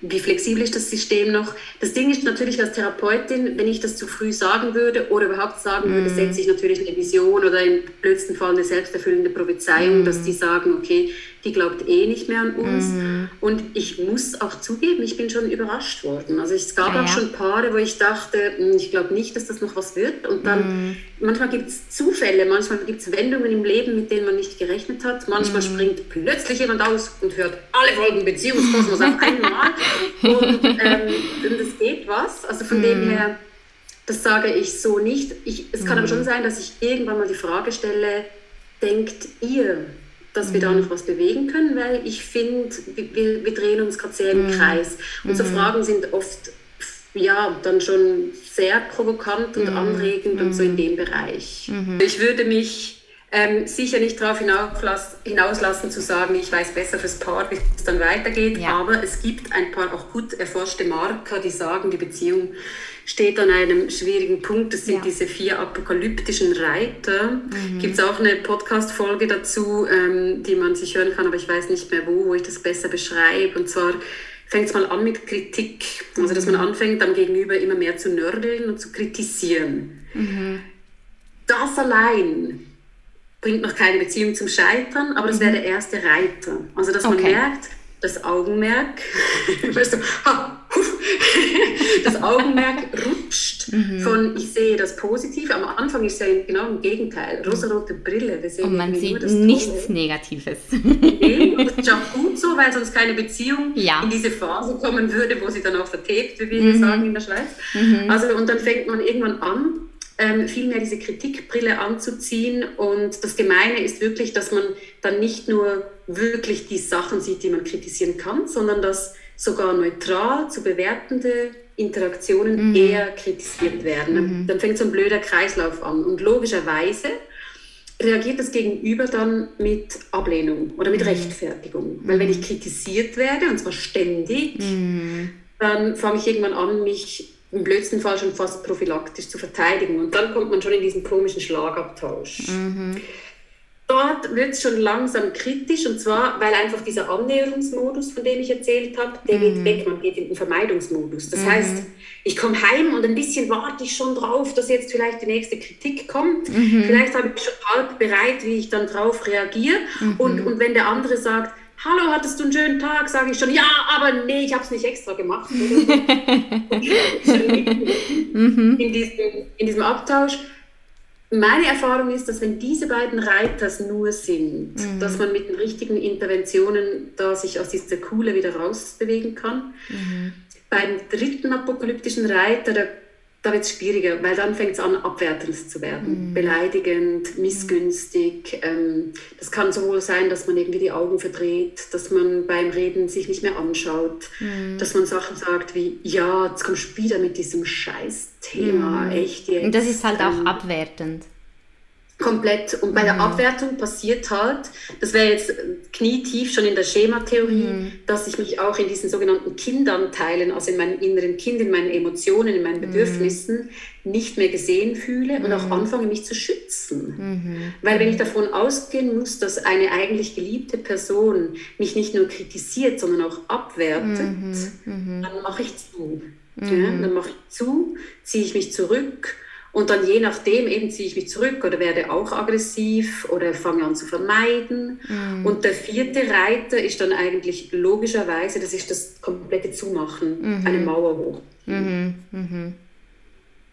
wie flexibel ist das System noch? Das Ding ist natürlich als Therapeutin, wenn ich das zu früh sagen würde oder überhaupt sagen würde, mm. setze ich natürlich eine Vision oder im blödsten Fall eine selbsterfüllende Prophezeiung, mm. dass die sagen, okay, die glaubt eh nicht mehr an uns. Mm. Und ich muss auch zugeben, ich bin schon überrascht worden. Also es gab ja, auch schon Paare, wo ich dachte, hm, ich glaube nicht, dass das noch was wird. Und dann, manchmal gibt es Zufälle, manchmal gibt es Wendungen im Leben, mit denen man nicht gerechnet hat. Manchmal springt plötzlich jemand aus und hört alle Folgen Beziehungskosmos auf einmal. Und ähm, das geht was. Also von dem mhm. her, das sage ich so nicht. Ich, es kann aber schon mhm. sein, dass ich irgendwann mal die Frage stelle, denkt ihr, dass wir da mhm. noch was bewegen können? Weil ich finde, wir, wir, drehen uns gerade sehr im Kreis. Und so Fragen sind oft ja, dann schon sehr provokant und anregend und so in dem Bereich. Ich würde mich ähm, sicher nicht darauf hinauslassen zu sagen, ich weiß besser fürs Paar, wie es dann weitergeht, ja. aber es gibt ein paar auch gut erforschte Marker, die sagen, die Beziehung steht an einem schwierigen Punkt. Das sind ja. diese vier apokalyptischen Reiter. Mhm. Gibt es auch eine Podcast-Folge dazu, ähm, die man sich hören kann, aber ich weiß nicht mehr wo, wo ich das besser beschreibe. Und zwar fängt es mal an mit Kritik. Also, dass man mhm. anfängt, am Gegenüber immer mehr zu nörgeln und zu kritisieren. Mhm. Das allein bringt noch keine Beziehung zum Scheitern, aber das mhm. wäre der erste Reiter. Also, dass man okay. merkt, das Augenmerk, weißt du, das Augenmerk rutscht mhm. von ich sehe das Positive. Am Anfang ist ja genau im Gegenteil. Rosarote Brille. Wir sehen Und man sieht nichts Tolle. Negatives. das ist auch gut so, weil sonst keine Beziehung ja. in diese Phase kommen würde, wo sie dann auch vertebt, wie wir mhm. sagen in der Schweiz. Mhm. Also, und dann fängt man irgendwann an, ähm, viel mehr diese Kritikbrille anzuziehen. Und das Gemeine ist wirklich, dass man dann nicht nur wirklich die Sachen sieht, die man kritisieren kann, sondern dass sogar neutral zu bewertende Interaktionen mhm. eher kritisiert werden. Mhm. Dann fängt so ein blöder Kreislauf an. Und logischerweise reagiert das Gegenüber dann mit Ablehnung oder mit mhm. Rechtfertigung. Weil wenn ich kritisiert werde, und zwar ständig, mhm. dann fange ich irgendwann an, mich im blödsten Fall schon fast prophylaktisch zu verteidigen. Und dann kommt man schon in diesen komischen Schlagabtausch. Mhm. Dort wird es schon langsam kritisch und zwar, weil einfach dieser Annäherungsmodus, von dem ich erzählt habe, der mhm. geht weg, man geht in den Vermeidungsmodus. Das mhm. heißt, ich komme heim und ein bisschen warte ich schon drauf, dass jetzt vielleicht die nächste Kritik kommt. Mhm. Vielleicht habe ich schon halb bereit, wie ich dann drauf reagiere. Mhm. Und, und wenn der andere sagt, Hallo, hattest du einen schönen Tag? Sage ich schon, ja, aber nee, ich habe es nicht extra gemacht. Mhm. in, diesem, in diesem Abtausch. Meine Erfahrung ist, dass wenn diese beiden Reiter nur sind, mhm. dass man mit den richtigen Interventionen da sich aus dieser Kuhle wieder rausbewegen kann. Mhm. Beim dritten apokalyptischen Reiter, da da wird es schwieriger, weil dann fängt es an, abwertend zu werden. Mhm. Beleidigend, missgünstig. Ähm, das kann sowohl sein, dass man irgendwie die Augen verdreht, dass man beim Reden sich nicht mehr anschaut, mhm. dass man Sachen sagt wie, ja, jetzt kommst du wieder mit diesem Scheißthema, mhm. echt jetzt. Und das ist halt auch ähm, abwertend. Komplett. Und bei mhm. der Abwertung passiert halt, das wäre jetzt knietief schon in der Schematheorie, mhm. dass ich mich auch in diesen sogenannten Kindanteilen, also in meinem inneren Kind, in meinen Emotionen, in meinen mhm. Bedürfnissen, mhm. nicht mehr gesehen fühle und auch mhm. anfange, mich zu schützen. Mhm. Weil wenn ich davon ausgehen muss, dass eine eigentlich geliebte Person mich nicht nur kritisiert, sondern auch abwertet, dann mache ich zu. Ja, dann mache ich zu, ziehe ich mich zurück und dann je nachdem eben ziehe ich mich zurück oder werde auch aggressiv oder fange an zu vermeiden. Mhm. Und der vierte Reiter ist dann eigentlich logischerweise, das ist das komplette Zumachen, mhm. eine Mauer hoch. Mhm. mhm.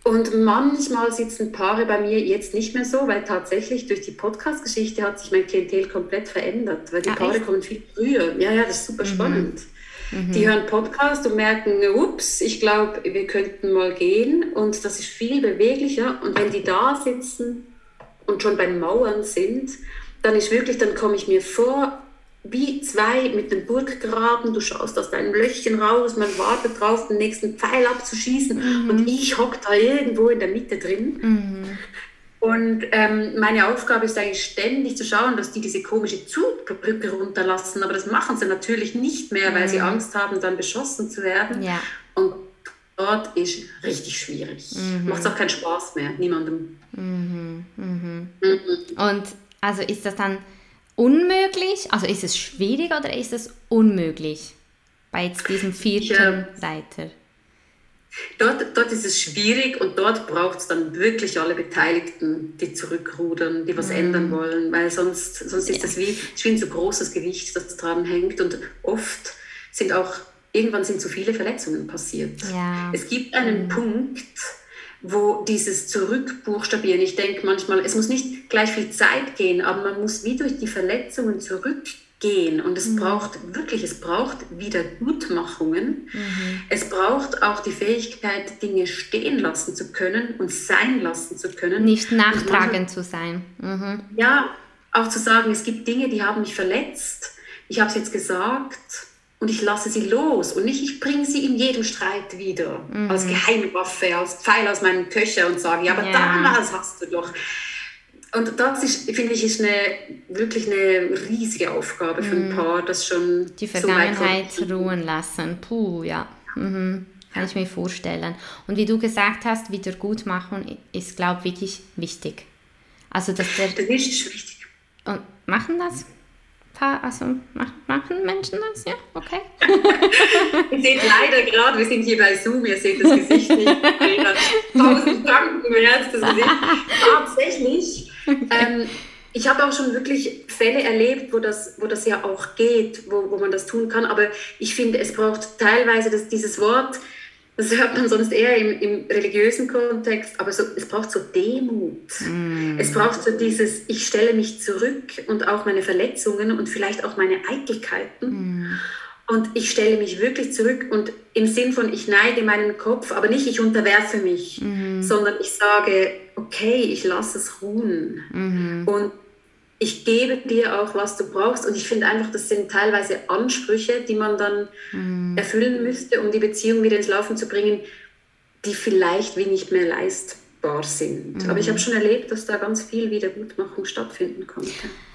Und manchmal sitzen Paare bei mir jetzt nicht mehr so, weil tatsächlich durch die Podcast-Geschichte hat sich mein Klientel komplett verändert, weil die ah, Paare echt? kommen viel früher. Ja, ja, das ist super mhm. spannend. Mhm. Die hören Podcast und merken, ups, ich glaube, wir könnten mal gehen. Und das ist viel beweglicher. Und wenn die da sitzen und schon beim Mauern sind, dann ist wirklich, dann komme ich mir vor, wie zwei mit dem Burggraben, du schaust aus deinem Löchchen raus, man wartet drauf, den nächsten Pfeil abzuschießen mhm. und ich hocke da irgendwo in der Mitte drin. Mhm. Und ähm, meine Aufgabe ist eigentlich ständig zu schauen, dass die diese komische Zugbrücke runterlassen. Aber das machen sie natürlich nicht mehr, weil mhm. sie Angst haben, dann beschossen zu werden. Ja. Und dort ist richtig schwierig. Mhm. Macht auch keinen Spaß mehr, niemandem. Mhm. mhm. Mhm. Und also ist das dann unmöglich? Also ist es schwierig oder ist es unmöglich? bei diesem vierten ja. Reiter? Dort, dort ist es schwierig und dort braucht es dann wirklich alle Beteiligten, die zurückrudern, die was mhm. ändern wollen, weil sonst, sonst ist das wie, wie ein so großes Gewicht, das dran hängt und oft sind auch, irgendwann sind zu viele Verletzungen passiert. Ja. Es gibt einen mhm. Punkt, wo dieses Zurückbuchstabieren, ich denke manchmal, es muss nicht gleich viel Zeit gehen, aber man muss wie durch die Verletzungen zurückgehen gehen. Und es mhm. braucht wirklich, es braucht Wiedergutmachungen. Mhm. Es braucht auch die Fähigkeit, Dinge stehen lassen zu können und sein lassen zu können. Nicht nachtragend zu sein. Mhm. Ja, auch zu sagen, es gibt Dinge, die haben mich verletzt. Ich habe es jetzt gesagt und ich lasse sie los und nicht, ich bringe sie in jedem Streit wieder mhm. als Geheimwaffe, als Pfeil aus meinem Köcher und sage, ja, aber ja. damals hast du doch. Und das ist, finde ich, ist eine, wirklich eine riesige Aufgabe für ein mhm. Paar, das schon die Vergangenheit so ruhen lassen. Puh, ja. Mhm. Kann ich mir vorstellen. Und wie du gesagt hast, Wiedergutmachen ist, glaube ich, wirklich wichtig. Also, dass der, das ist wichtig. Und machen das? Also machen Menschen das? Ja, okay. ihr seht leider gerade, wir sind hier bei Zoom, ihr seht das Gesicht nicht. Tausend Franken Herz, das Gesicht. Tatsächlich ähm, ich habe auch schon wirklich Fälle erlebt, wo das, wo das ja auch geht, wo, wo man das tun kann. Aber ich finde, es braucht teilweise das, dieses Wort, das hört man sonst eher im, im religiösen Kontext, aber so, es braucht so Demut. Mm. Es braucht so dieses, ich stelle mich zurück und auch meine Verletzungen und vielleicht auch meine Eitelkeiten. Mm. Und ich stelle mich wirklich zurück und im Sinn von, ich neige meinen Kopf, aber nicht, ich unterwerfe mich, mhm. sondern ich sage, okay, ich lasse es ruhen. Mhm. Und ich gebe dir auch, was du brauchst. Und ich finde einfach, das sind teilweise Ansprüche, die man dann mhm. erfüllen müsste, um die Beziehung wieder ins Laufen zu bringen, die vielleicht wie nicht mehr leistbar sind. Aber ich habe mhm. schon erlebt, dass da ganz viel Wiedergutmachung stattfinden konnte.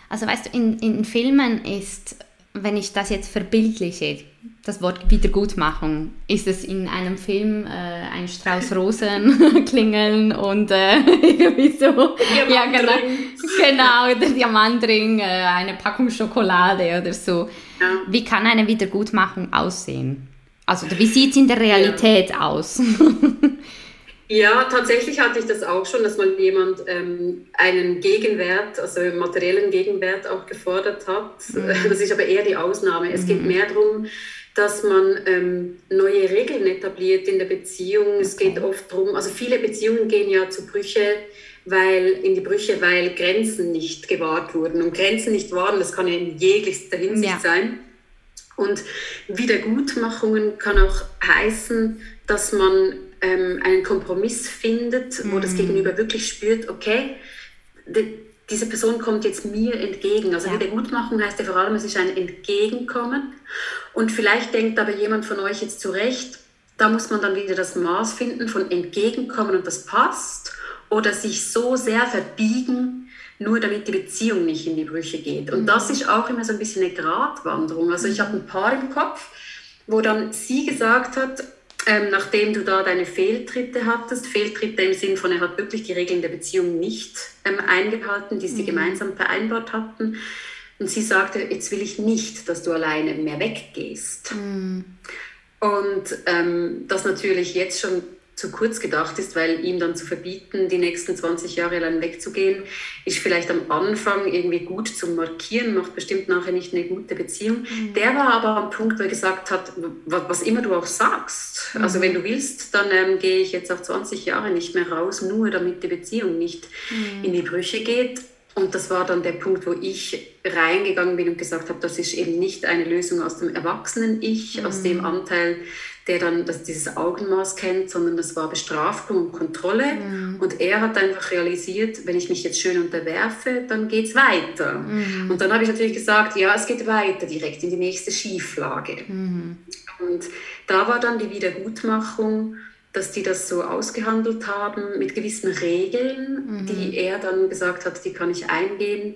Also weißt du, in, in Filmen ist wenn ich das jetzt verbildliche, das Wort Wiedergutmachung, ist es in einem Film äh, ein Strauß Rosen klingeln und äh, irgendwie so, ja genau, genau, der Diamantring, äh, eine Packung Schokolade oder so. Ja. Wie kann eine Wiedergutmachung aussehen? Also wie sieht es in der Realität ja. aus? Ja, tatsächlich hatte ich das auch schon, dass mal jemand ähm, einen Gegenwert, also materiellen Gegenwert auch gefordert hat. Mhm. Das ist aber eher die Ausnahme. Es mhm. geht mehr darum, dass man ähm, neue Regeln etabliert in der Beziehung. Okay. Es geht oft darum, also viele Beziehungen gehen ja zu Brüche, weil in die Brüche, weil Grenzen nicht gewahrt wurden. Und Grenzen nicht wahren, das kann ja in jeglichster Hinsicht ja. sein. Und Wiedergutmachungen kann auch heißen, dass man ähm, einen Kompromiss findet, wo mm. das Gegenüber wirklich spürt, okay, die, diese Person kommt jetzt mir entgegen. Also ja. Wiedergutmachung heißt ja vor allem, es ist ein Entgegenkommen. Und vielleicht denkt aber jemand von euch jetzt zurecht, da muss man dann wieder das Maß finden von Entgegenkommen und das passt. Oder sich so sehr verbiegen, nur damit die Beziehung nicht in die Brüche geht. Und das mhm. ist auch immer so ein bisschen eine Gratwanderung. Also ich habe ein Paar im Kopf, wo dann sie gesagt hat, ähm, nachdem du da deine Fehltritte hattest, Fehltritte im Sinn von, er hat wirklich die Regeln der Beziehung nicht ähm, eingehalten, die sie mhm. gemeinsam vereinbart hatten. Und sie sagte, jetzt will ich nicht, dass du alleine mehr weggehst. Mhm. Und ähm, das natürlich jetzt schon zu kurz gedacht ist, weil ihm dann zu verbieten, die nächsten 20 Jahre lang wegzugehen, ist vielleicht am Anfang irgendwie gut zu markieren, macht bestimmt nachher nicht eine gute Beziehung. Mhm. Der war aber am Punkt, wo er gesagt hat, was immer du auch sagst, mhm. also wenn du willst, dann ähm, gehe ich jetzt auch 20 Jahre nicht mehr raus, nur damit die Beziehung nicht mhm. in die Brüche geht. Und das war dann der Punkt, wo ich reingegangen bin und gesagt habe, das ist eben nicht eine Lösung aus dem Erwachsenen-Ich, aus dem mhm. Anteil, der dann das, dieses Augenmaß kennt, sondern das war Bestrafung und Kontrolle. Mhm. Und er hat einfach realisiert, wenn ich mich jetzt schön unterwerfe, dann geht es weiter. Mhm. Und dann habe ich natürlich gesagt, ja, es geht weiter, direkt in die nächste Schieflage. Mhm. Und da war dann die Wiedergutmachung, dass die das so ausgehandelt haben mit gewissen Regeln, mhm. die er dann gesagt hat, die kann ich eingehen.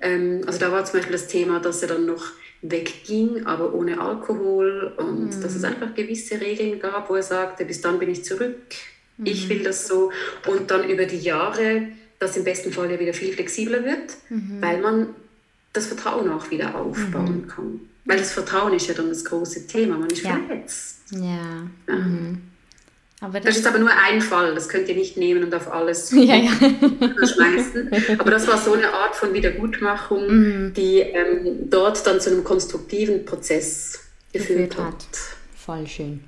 Ähm, also da war zum Beispiel das Thema, dass er dann noch wegging, aber ohne Alkohol und mhm. dass es einfach gewisse Regeln gab, wo er sagte, bis dann bin ich zurück, mhm. ich will das so und dann über die Jahre, dass im besten Fall ja wieder viel flexibler wird, mhm. weil man das Vertrauen auch wieder aufbauen mhm. kann. Weil das Vertrauen ist ja dann das große Thema. Man ist Ja. verletzt. Ja. Mhm. Das das, ist aber nur ein Fall, das könnt ihr nicht nehmen und auf alles ja, ja. schmeißen. Aber das war so eine Art von Wiedergutmachung, Mhm. die ähm, dort dann zu einem konstruktiven Prozess geführt hat. hat. Voll schön.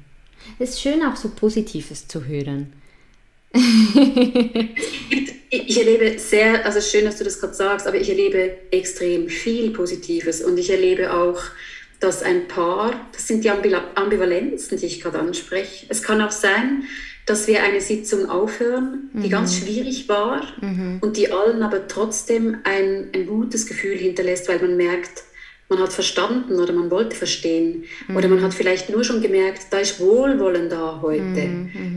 Es ist schön, auch so Positives zu hören. Ich ich erlebe sehr, also schön, dass du das gerade sagst, aber ich erlebe extrem viel Positives und ich erlebe auch, dass ein Paar, das sind die Ambivalenzen, die ich gerade anspreche. Es kann auch sein, dass wir eine Sitzung aufhören, die ganz schwierig war und die allen aber trotzdem ein, ein gutes Gefühl hinterlässt, weil man merkt, man hat verstanden oder man wollte verstehen. Oder man hat vielleicht nur schon gemerkt, da ist Wohlwollen da heute.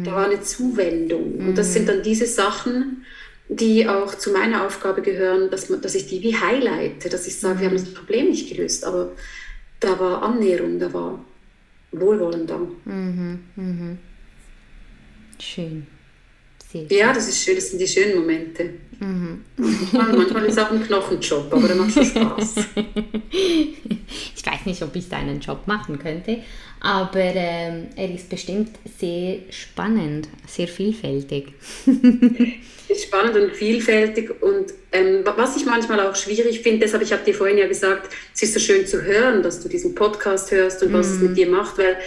Da war eine Zuwendung. Und das sind dann diese Sachen, die auch zu meiner Aufgabe gehören, dass, man, dass ich die wie highlighte, dass ich sage, wir haben das Problem nicht gelöst, aber da war Annäherung, da war Wohlwollen da. Schön. Sehr Ja, das ist schön, das sind die schönen Momente. Manchmal, manchmal ist es auch ein Knochenjob, aber der macht schon Spaß. Ich weiß nicht, ob ich da einen Job machen könnte, aber ähm, er ist bestimmt sehr spannend, sehr vielfältig. ist spannend und vielfältig und ähm, wa- was ich manchmal auch schwierig finde, deshalb, ich habe dir vorhin ja gesagt, es ist so schön zu hören, dass du diesen Podcast hörst und was es mit dir macht, weil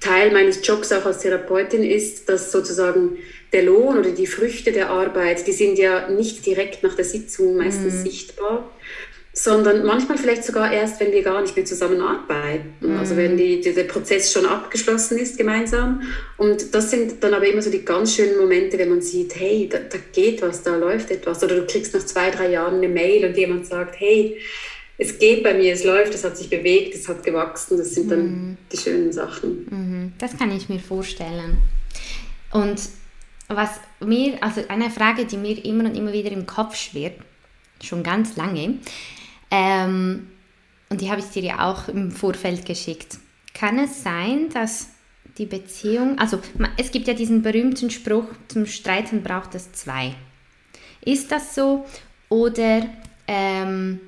Teil meines Jobs auch als Therapeutin ist, dass sozusagen der Lohn oder die Früchte der Arbeit, die sind ja nicht direkt nach der Sitzung meistens sichtbar, sondern manchmal vielleicht sogar erst, wenn wir gar nicht mehr zusammenarbeiten. Also wenn die, die, der Prozess schon abgeschlossen ist gemeinsam. Und das sind dann aber immer so die ganz schönen Momente, wenn man sieht, hey, da, da geht was, da läuft etwas. Oder du kriegst nach zwei, drei Jahren eine Mail und jemand sagt, hey, es geht bei mir, es läuft, es hat sich bewegt, es hat gewachsen. Das sind dann die schönen Sachen. Mhm, Das kann ich mir vorstellen. Und was mir, also eine Frage, die mir immer und immer wieder im Kopf schwirrt, schon ganz lange, ähm, und die habe ich dir ja auch im Vorfeld geschickt. Kann es sein, dass die Beziehung, also es gibt ja diesen berühmten Spruch, zum Streiten braucht es zwei. Ist das so? Oder ähm,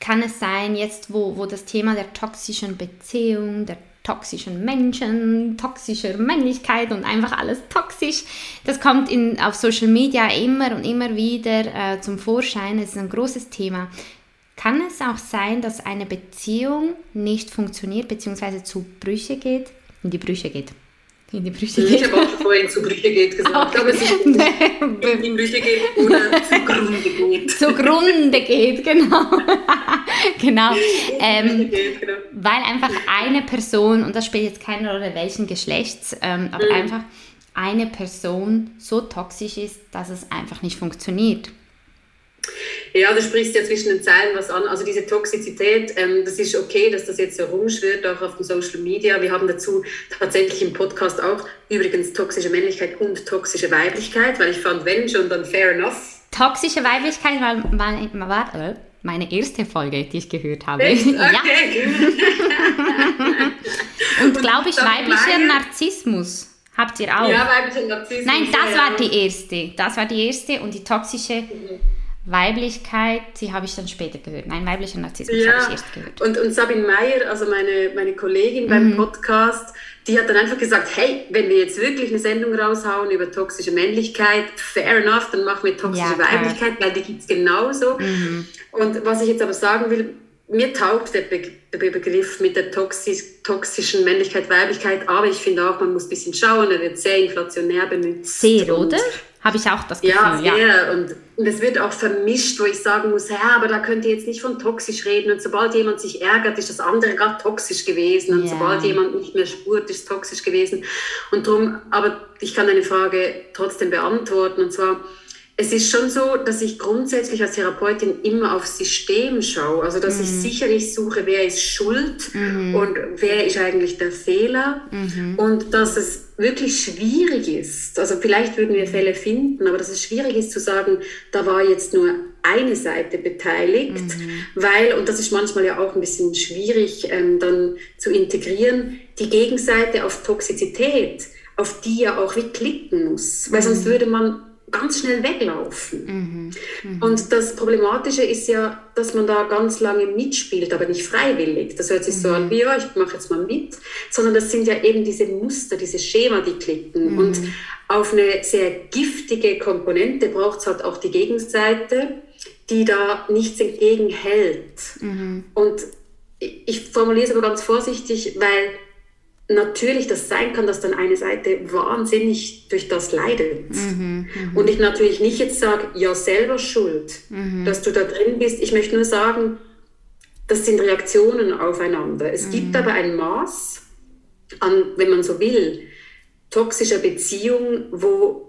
kann es sein, jetzt wo, wo das Thema der toxischen Beziehung, der toxischen Menschen, toxischer Männlichkeit und einfach alles toxisch, das kommt in, auf Social Media immer und immer wieder äh, zum Vorschein, es ist ein großes Thema. Kann es auch sein, dass eine Beziehung nicht funktioniert, beziehungsweise zu Brüche geht? In die Brüche geht. In die Brüche Ich geht. habe auch vorhin zu Brüche geht gesagt, aber es ist in die Brüche geht oder zugrunde geht. Zugrunde geht, genau. genau. Ähm, geht, genau. weil einfach eine Person, und das spielt jetzt keine Rolle welchen Geschlechts, ähm, aber einfach eine Person so toxisch ist, dass es einfach nicht funktioniert. Ja, du sprichst ja zwischen den Zeilen was an. Also diese Toxizität, ähm, das ist okay, dass das jetzt so rumschwirrt, auch auf den Social Media. Wir haben dazu tatsächlich im Podcast auch übrigens toxische Männlichkeit und toxische Weiblichkeit, weil ich fand, wenn schon, dann fair enough. Toxische Weiblichkeit war, war, war äh, meine erste Folge, die ich gehört habe. Echt? Ja, Okay. und glaube ich, weiblicher Narzissmus habt ihr auch. Ja, weiblicher Narzissmus. Nein, das ja, war die erste. Das war die erste und die toxische Weiblichkeit, die habe ich dann später gehört. Nein, weiblicher Narzissmus habe Ja, ich erst gehört. und, und Sabine Meyer, also meine, meine Kollegin Mhm. beim Podcast, die hat dann einfach gesagt, hey, wenn wir jetzt wirklich eine Sendung raushauen über toxische Männlichkeit, fair enough, dann machen wir toxische Ja. Mhm. Weiblichkeit, weil die gibt es genauso. Und was ich jetzt aber sagen will, mir taugt der, Be der Begriff mit der toxisch toxischen Männlichkeit, Weiblichkeit, aber ich finde auch, man muss ein bisschen schauen, er wird sehr inflationär benutzt. Sehr, oder? Habe ich auch das Gefühl, ja, ja. sehr. Und, und es wird auch vermischt, wo ich sagen muss, ja, aber da könnt ihr jetzt nicht von toxisch reden. Und sobald jemand sich ärgert, ist das andere gerade toxisch gewesen. Und Ja. sobald jemand nicht mehr spurt, ist toxisch gewesen. Und drum, aber ich kann deine Frage trotzdem beantworten. Und zwar, es ist schon so, dass ich grundsätzlich als Therapeutin immer aufs System schaue. Also, dass ich sicherlich suche, wer ist schuld und wer ist eigentlich der Fehler. Und dass es wirklich schwierig ist. Also, vielleicht würden wir Fälle finden, aber dass es schwierig ist zu sagen, da war jetzt nur eine Seite beteiligt, weil, und das ist manchmal ja auch ein bisschen schwierig ähm, dann zu integrieren, die Gegenseite auf Toxizität, auf die ja auch wie klicken muss. Weil sonst würde man ganz schnell weglaufen. Mhm. Mhm. Und das Problematische ist ja, dass man da ganz lange mitspielt, aber nicht freiwillig. Das hört sich mhm. so an wie, ja, ich mache jetzt mal mit, sondern das sind ja eben diese Muster, diese Schema, die klicken. Mhm. Und auf eine sehr giftige Komponente braucht es halt auch die Gegenseite, die da nichts entgegenhält. Mhm. Und ich formuliere es aber ganz vorsichtig, weil natürlich das sein kann, dass dann eine Seite wahnsinnig durch das leidet. Mhm, mh. Und ich natürlich nicht jetzt sage, ja selber schuld, mhm. dass du da drin bist. Ich möchte nur sagen, das sind Reaktionen aufeinander. Es mhm. gibt aber ein Maß an, wenn man so will, toxischer Beziehung, wo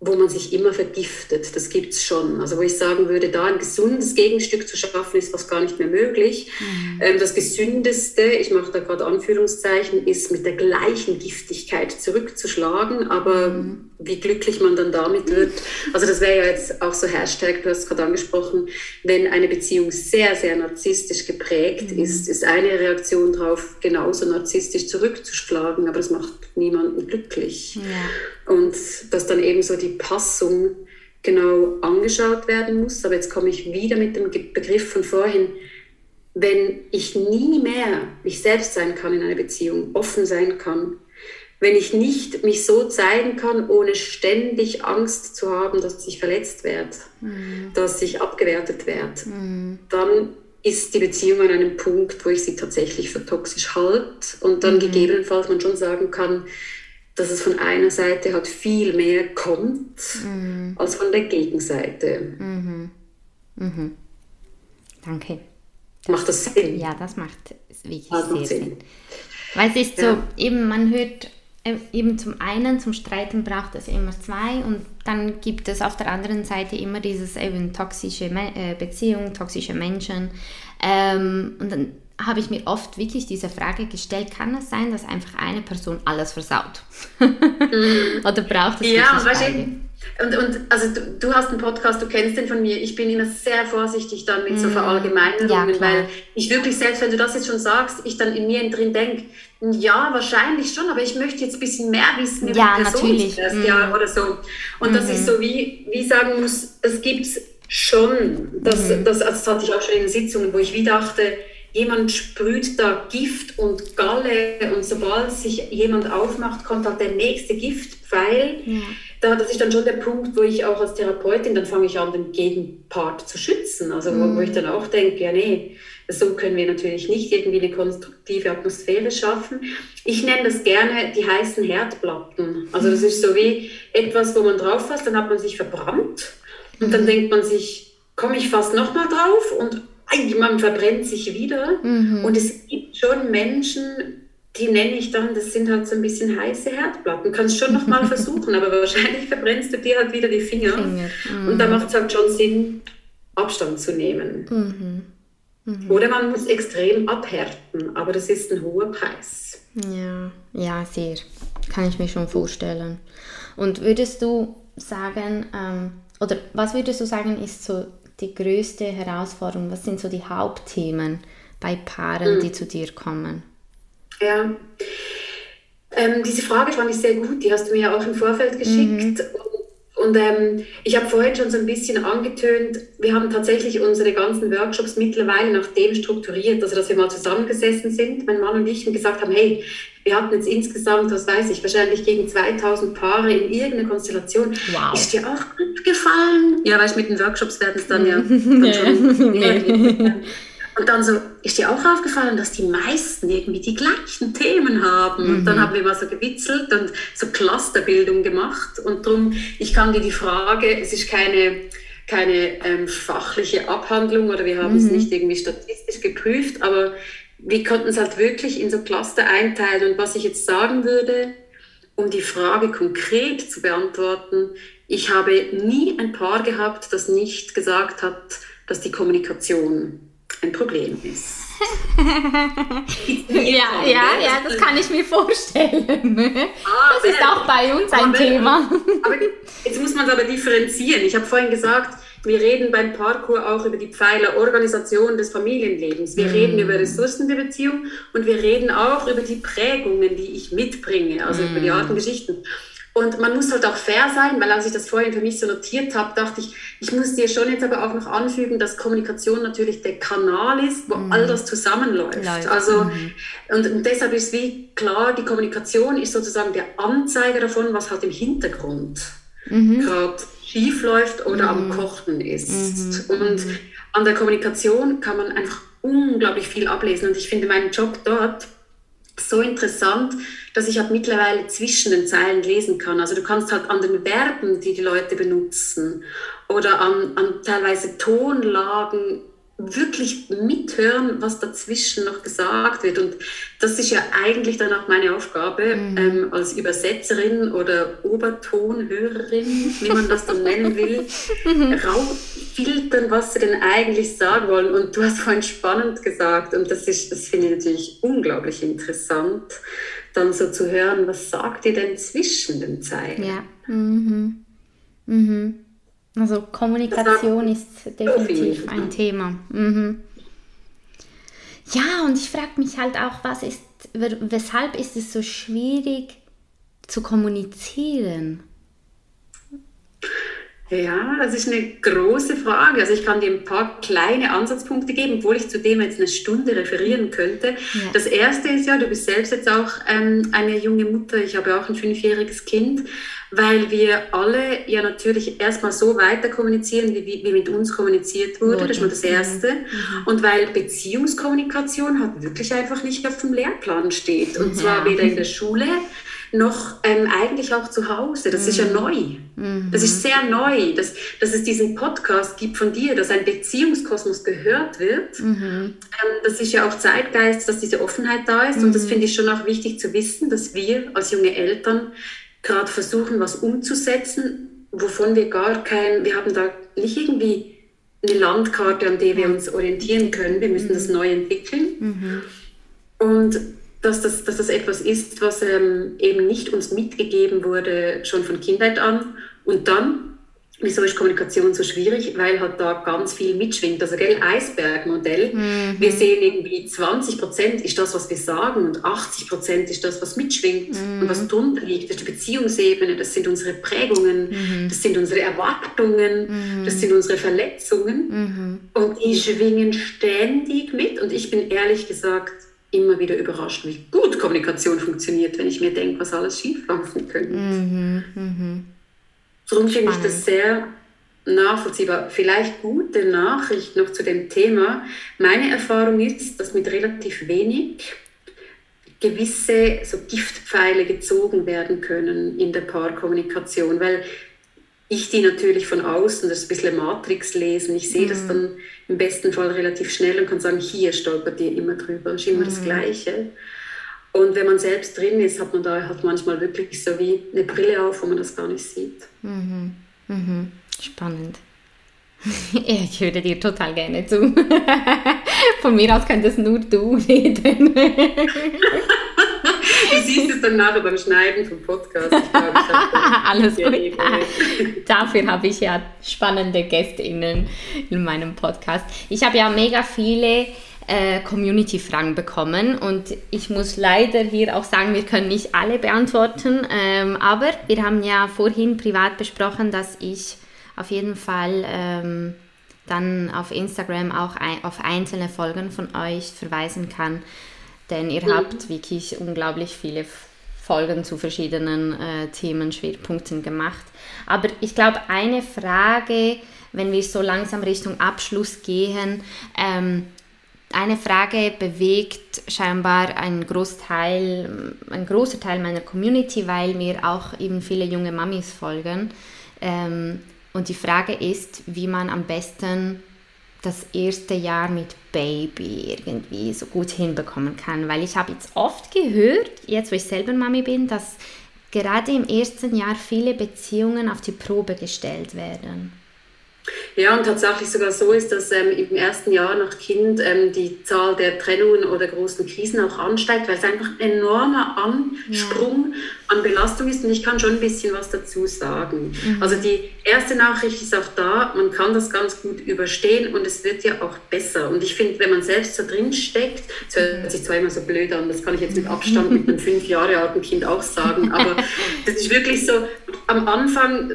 wo man sich immer vergiftet. Das gibt es schon. Also wo ich sagen würde, da ein gesundes Gegenstück zu schaffen, ist fast gar nicht mehr möglich. Mhm. Ähm, das Gesündeste, ich mache da gerade Anführungszeichen, ist mit der gleichen Giftigkeit zurückzuschlagen. Aber mhm. wie glücklich man dann damit wird, also das wäre ja jetzt auch so Hashtag, du hast gerade angesprochen, wenn eine Beziehung sehr, sehr narzisstisch geprägt mhm. ist, ist eine Reaktion darauf, genauso narzisstisch zurückzuschlagen. Aber das macht niemanden glücklich. Ja. Und dass dann eben so die Passung genau angeschaut werden muss. Aber jetzt komme ich wieder mit dem Begriff von vorhin. Wenn ich nie mehr ich selbst sein kann in einer Beziehung, offen sein kann, wenn ich nicht mich so zeigen kann, ohne ständig Angst zu haben, dass ich verletzt werde, mhm. dass ich abgewertet werde, mhm. dann ist die Beziehung an einem Punkt, wo ich sie tatsächlich für toxisch halte und dann mhm. gegebenenfalls man schon sagen kann, dass es von einer Seite halt viel mehr kommt mhm. als von der Gegenseite. Mhm. Mhm. Danke. Das, macht das Sinn? Ja, das macht wirklich das sehr Sinn. Sinn. Weil es ist ja. so, eben man hört äh, eben zum einen, zum Streiten braucht es immer zwei und dann gibt es auf der anderen Seite immer dieses eben toxische äh, Beziehung, toxische Menschen ähm, und dann habe ich mir oft wirklich diese Frage gestellt, kann es sein, dass einfach eine Person alles versaut? Mhm. Oder braucht es ja, wirklich? Und, und also du, du, hast einen Podcast, du kennst den von mir. Ich bin immer sehr vorsichtig dann mit so mhm. Verallgemeinerungen, ja, weil ich wirklich, selbst wenn du das jetzt schon sagst, ich dann in mir drin denke, ja, wahrscheinlich schon, aber ich möchte jetzt ein bisschen mehr wissen über ja, die Person natürlich. Erst, mhm. ja, oder so. Und mhm. dass ich so wie, wie sagen muss, es gibt schon, das, mhm. das, also das hatte ich auch schon in Sitzungen, wo ich wie dachte, jemand sprüht da Gift und Galle und sobald sich jemand aufmacht, kommt halt der nächste Giftpfeil. Ja. Da, das ist dann schon der Punkt, wo ich auch als Therapeutin, dann fange ich an, den Gegenpart zu schützen. Also wo, wo ich mhm. dann auch denke, ja nee, so können wir natürlich nicht irgendwie eine konstruktive Atmosphäre schaffen. Ich nenne das gerne die heißen Herdplatten. Also das ist so wie etwas, wo man drauf fasst, dann hat man sich verbrannt und dann mhm. denkt man sich, komme ich fast nochmal drauf und man verbrennt sich wieder. Mhm. Und es gibt schon Menschen, die nenne ich dann, das sind halt so ein bisschen heiße Herdplatten. Kannst schon noch mal versuchen, aber wahrscheinlich verbrennst du dir halt wieder die Finger. Finger. Mhm. Und da macht es halt schon Sinn, Abstand zu nehmen. Mhm. Mhm. Oder man muss extrem abhärten, aber das ist ein hoher Preis. Ja, ja, sehr. Kann ich mir schon vorstellen. Und würdest du sagen, ähm, oder was würdest du sagen, ist so die größte Herausforderung? Was sind so die Hauptthemen bei Paaren, mhm. die zu dir kommen? Ja, ähm, diese Frage fand ich sehr gut. Die hast du mir ja auch im Vorfeld geschickt. Mhm. Und ähm, ich habe vorhin schon so ein bisschen angetönt, wir haben tatsächlich unsere ganzen Workshops mittlerweile nach dem strukturiert, also dass wir mal zusammengesessen sind, mein Mann und ich, und gesagt haben, hey, wir hatten jetzt insgesamt, was weiß ich, wahrscheinlich gegen 2000 Paare in irgendeiner Konstellation. Wow. Ist dir auch gut gefallen? Ja, weißt du, mit den Workshops werden es dann ja dann schon Und dann so, ist dir auch aufgefallen, dass die meisten irgendwie die gleichen Themen haben? Mhm. Und dann mhm. haben wir mal so gewitzelt und so Clusterbildung gemacht. Und darum, ich kann dir die Frage, es ist keine, keine ähm, fachliche Abhandlung oder wir haben mhm. es nicht irgendwie statistisch geprüft, aber wir konnten es halt wirklich in so Cluster einteilen. Und was ich jetzt sagen würde, um die Frage konkret zu beantworten, ich habe nie ein Paar gehabt, das nicht gesagt hat, dass die Kommunikation ein Problem ist. ja, ja, ja, das kann ich mir vorstellen. Ah, das ist auch bei uns ein Thema. Aber jetzt muss man es aber differenzieren. Ich habe vorhin gesagt, wir reden beim Parkour auch über die Pfeiler Organisation des Familienlebens. Wir mhm. reden über Ressourcen der Beziehung und wir reden auch über die Prägungen, die ich mitbringe, also mhm. über die Arten Geschichten. Und man muss halt auch fair sein, weil als ich das vorhin für mich so notiert habe, dachte ich, ich muss dir schon jetzt aber auch noch anfügen, dass Kommunikation natürlich der Kanal ist, wo mhm. all das zusammenläuft. Läuft. Also, mhm. und, und, deshalb ist wie klar, die Kommunikation ist sozusagen der Anzeiger davon, was halt im Hintergrund mhm. gerade schief läuft oder am mhm. Kochen ist. Mhm. Und an der Kommunikation kann man einfach unglaublich viel ablesen. Und ich finde meinen Job dort so interessant, dass ich halt mittlerweile zwischen den Zeilen lesen kann. Also du kannst halt an den Verben, die die Leute benutzen oder an, an teilweise Tonlagen wirklich mithören, was dazwischen noch gesagt wird. Und das ist ja eigentlich dann auch meine Aufgabe mhm. ähm, als Übersetzerin oder Obertonhörerin, wie man das dann nennen will, mhm. rausfiltern, was sie denn eigentlich sagen wollen. Und du hast vorhin spannend gesagt, und das, ist, das finde ich natürlich unglaublich interessant, dann so zu hören, was sagt ihr denn zwischen den Zeilen? Ja. Mhm. Mhm. Also Kommunikation ist definitiv ein Thema. Mhm. Ja, und ich frage mich halt auch, was ist, weshalb ist es so schwierig zu kommunizieren? Ja, das ist eine große Frage. Also ich kann dir ein paar kleine Ansatzpunkte geben, obwohl ich zu dem jetzt eine Stunde referieren könnte. Ja. Das erste ist ja, du bist selbst jetzt auch ähm, eine junge Mutter, ich habe auch ein fünfjähriges Kind, weil wir alle ja natürlich erstmal so weiter kommunizieren, wie, wie mit uns kommuniziert wurde. Das ist mal das Erste. Mhm. Und weil Beziehungskommunikation halt wirklich einfach nicht auf dem Lehrplan steht. Und zwar weder in der Schule noch ähm, eigentlich auch zu Hause. Das mhm. ist ja mhm. neu. Mhm. Das ist sehr neu, dass, dass es diesen Podcast gibt von dir, dass ein Beziehungskosmos gehört wird. Mhm. Ähm, das ist ja auch Zeitgeist, dass diese Offenheit da ist. Und das mhm. finde ich schon auch wichtig zu wissen, dass wir als junge Eltern gerade versuchen, was umzusetzen, wovon wir gar kein, wir haben da nicht irgendwie eine Landkarte, an der wir uns orientieren können. Wir müssen das mhm. neu entwickeln. Und dass das, dass das etwas ist, was ähm, eben nicht uns mitgegeben wurde, schon von Kindheit an. Und dann, wieso ist Kommunikation so schwierig? Weil halt da ganz viel mitschwingt. Also, gell, Eisbergmodell. Mhm. Wir sehen irgendwie 20 Prozent ist das, was wir sagen und 80 Prozent ist das, was mitschwingt mhm. und was drunter liegt. Das ist die Beziehungsebene, das sind unsere Prägungen, mhm. das sind unsere Erwartungen, mhm. das sind unsere Verletzungen. Mhm. Und die schwingen ständig mit. Und ich bin ehrlich gesagt, immer wieder überrascht, wie gut Kommunikation funktioniert, wenn ich mir denke, was alles schieflaufen könnte. Mhm, mh. Darum finde ich das sehr nachvollziehbar. Vielleicht gute Nachricht noch zu dem Thema. Meine Erfahrung ist, dass mit relativ wenig gewisse so Giftpfeile gezogen werden können in der Paarkommunikation, weil ich die natürlich von außen, das ist ein bisschen Matrix lesen, ich sehe mhm. das dann im besten Fall relativ schnell und kann sagen, hier stolpert ihr immer drüber, ist immer mhm. das Gleiche. Und wenn man selbst drin ist, hat man da hat manchmal wirklich so wie eine Brille auf, wo man das gar nicht sieht. Mhm. Mhm. Spannend. Ich höre dir total gerne zu. Von mir aus könntest nur du reden. Du siehst es dann nachher beim Schneiden vom Podcast. Ich glaube, ich Alles gut. Dafür habe ich ja spannende GästInnen in meinem Podcast. Ich habe ja mega viele äh, Community-Fragen bekommen und ich muss leider hier auch sagen, wir können nicht alle beantworten, ähm, aber wir haben ja vorhin privat besprochen, dass ich auf jeden Fall ähm, dann auf Instagram auch ein, auf einzelne Folgen von euch verweisen kann denn ihr mhm. habt wirklich unglaublich viele Folgen zu verschiedenen äh, Themenschwerpunkten gemacht. Aber ich glaube, eine Frage, wenn wir so langsam Richtung Abschluss gehen, ähm, eine Frage bewegt scheinbar einen Großteil, ein großer Teil meiner Community, weil mir auch eben viele junge Mamis folgen. Ähm, und die Frage ist, wie man am besten das erste Jahr mit Baby irgendwie so gut hinbekommen kann. Weil ich habe jetzt oft gehört, jetzt wo ich selber Mami bin, dass gerade im ersten Jahr viele Beziehungen auf die Probe gestellt werden. Ja, und tatsächlich sogar so ist, dass ähm, im ersten Jahr nach Kind ähm, die Zahl der Trennungen oder großen Krisen auch ansteigt, weil es einfach ein enormer Ansprung ja. an Belastung ist. Und ich kann schon ein bisschen was dazu sagen. Mhm. Also die erste Nachricht ist auch da, man kann das ganz gut überstehen und es wird ja auch besser. Und ich finde, wenn man selbst so drin steckt, das hört sich zwar immer so blöd an, das kann ich jetzt mit Abstand mit einem fünf Jahre alten Kind auch sagen, aber das ist wirklich so, am Anfang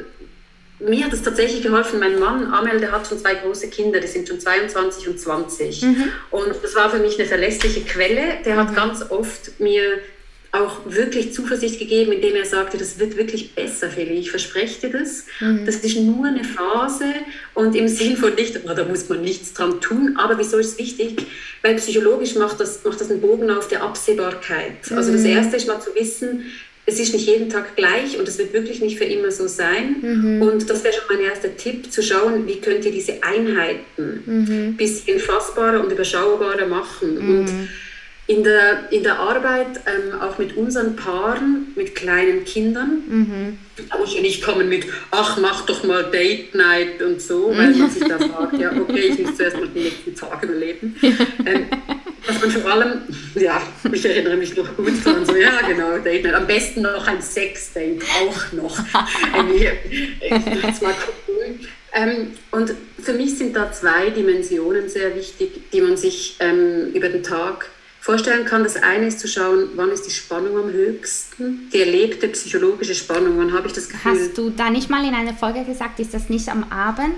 mir hat es tatsächlich geholfen. Mein Mann, Amel, der hat schon zwei große Kinder, die sind schon 22 und 20. Mhm. Und das war für mich eine verlässliche Quelle. Der hat mhm. ganz oft mir auch wirklich Zuversicht gegeben, indem er sagte, das wird wirklich besser, Feli, ich verspreche dir das. Mhm. Das ist nur eine Phase und im Sinn von nicht, da muss man nichts dran tun, aber wieso ist es wichtig? Weil psychologisch macht das, macht das einen Bogen auf der Absehbarkeit. Also das mhm. Erste ist mal zu wissen, es ist nicht jeden Tag gleich und es wird wirklich nicht für immer so sein. Mhm. Und das wäre schon mein erster Tipp, zu schauen, wie könnt ihr diese Einheiten ein mhm. bisschen fassbarer und überschaubarer machen. Mhm. Und in der, in der Arbeit, ähm, auch mit unseren Paaren, mit kleinen Kindern, mhm. da muss ja nicht kommen mit, ach, mach doch mal Date Night und so, weil man sich da fragt, ja, okay, ich muss zuerst mal den nächsten Tag überleben. Ähm, dass man vor allem, ja, ich erinnere mich noch gut dran, so, ja, genau, Date Night. Am besten noch ein Sex-Date, auch noch. mal gucken. Ähm, und für mich sind da zwei Dimensionen sehr wichtig, die man sich ähm, über den Tag vorstellen kann. Das eine ist zu schauen, wann ist die Spannung am höchsten, die erlebte psychologische Spannung, wann habe ich das Gefühl. Hast du da nicht mal in einer Folge gesagt, ist das nicht am Abend?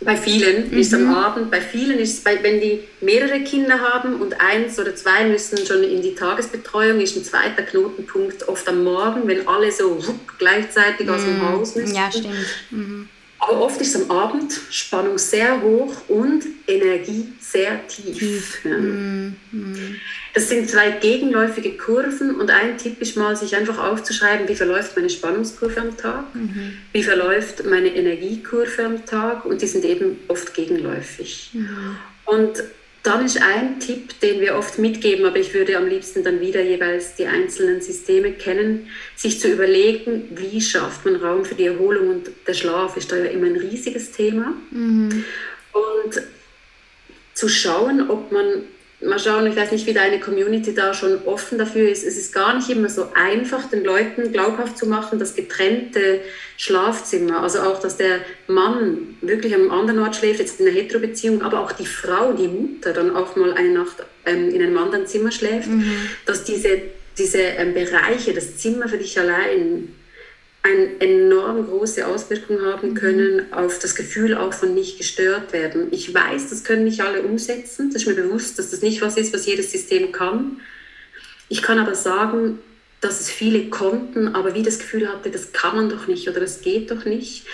Bei vielen mhm. ist am Abend, bei vielen ist es, wenn die mehrere Kinder haben und eins oder zwei müssen schon in die Tagesbetreuung, ist ein zweiter Knotenpunkt oft am Morgen, wenn alle so gleichzeitig mhm. aus dem mhm. Haus müssen. Ja, stimmt. Mhm. Aber oft ist am Abend Spannung sehr hoch und Energie sehr tief. tief. Ja. Mm, mm. Das sind zwei gegenläufige Kurven und ein Tipp ist mal, sich einfach aufzuschreiben, wie verläuft meine Spannungskurve am Tag, mhm. wie verläuft meine Energiekurve am Tag und die sind eben oft gegenläufig. Mhm. Und dann ist ein Tipp, den wir oft mitgeben, aber ich würde am liebsten dann wieder jeweils die einzelnen Systeme kennen, sich zu überlegen, wie schafft man Raum für die Erholung und der Schlaf ist da ja immer ein riesiges Thema. Mhm. Und zu schauen, ob man mal schauen, ich weiß nicht, wie deine Community da schon offen dafür ist. Es ist gar nicht immer so einfach, den Leuten glaubhaft zu machen, dass getrennte Schlafzimmer, also auch, dass der Mann wirklich am anderen Ort schläft, jetzt in einer Hetero-Beziehung, aber auch die Frau, die Mutter, dann auch mal eine Nacht ähm, in einem anderen Zimmer schläft, mhm. dass diese, diese ähm, Bereiche, das Zimmer für dich allein, eine enorm große Auswirkung haben mhm. können auf das Gefühl auch von nicht gestört werden. Ich weiß, das können nicht alle umsetzen. Das ist mir bewusst, dass das nicht was ist, was jedes System kann. Ich kann aber sagen, dass es viele konnten, aber wie das Gefühl hatte, das kann man doch nicht oder das geht doch nicht.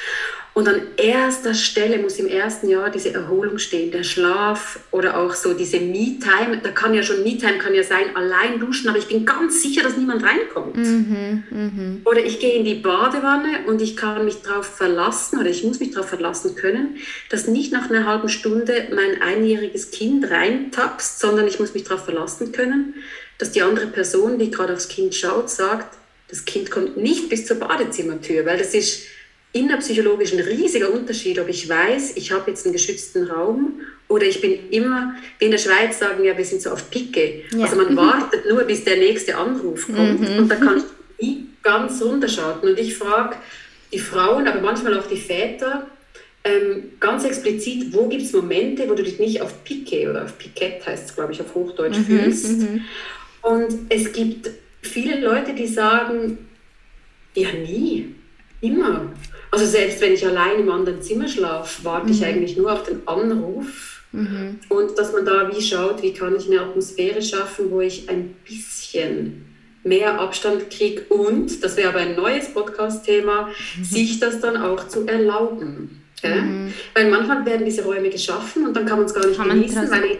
Und an erster Stelle muss im ersten Jahr diese Erholung stehen, der Schlaf oder auch so diese Me-Time. Da kann ja schon Me-Time kann ja sein, allein duschen, aber ich bin ganz sicher, dass niemand reinkommt. Mhm, mh. Oder ich gehe in die Badewanne und ich kann mich darauf verlassen oder ich muss mich darauf verlassen können, dass nicht nach einer halben Stunde mein einjähriges Kind reintapst, sondern ich muss mich darauf verlassen können, dass die andere Person, die gerade aufs Kind schaut, sagt, das Kind kommt nicht bis zur Badezimmertür, weil das ist innerpsychologisch ein riesiger Unterschied, ob ich weiß, ich habe jetzt einen geschützten Raum oder ich bin immer, wie in der Schweiz sagen ja, wir sind so auf Picke. Ja. Also man mhm. wartet nur, bis der nächste Anruf kommt mhm. und da kann ich nie ganz runterschalten. Und ich frage die Frauen, aber manchmal auch die Väter, ähm, ganz explizit, wo gibt es Momente, wo du dich nicht auf Piquet oder auf Piquet heißt es, glaube ich, auf Hochdeutsch mhm, fühlst. Mhm. Und es gibt viele Leute, die sagen, ja nie, immer. Also selbst wenn ich allein im anderen Zimmer schlafe, warte mhm. ich eigentlich nur auf den Anruf. Mhm. Und dass man da wie schaut, wie kann ich eine Atmosphäre schaffen, wo ich ein bisschen mehr Abstand kriege und, das wäre aber ein neues Podcast-Thema, mhm. sich das dann auch zu erlauben. Mhm. Weil manchmal werden diese Räume geschaffen und dann kann man es gar nicht genießen. Weil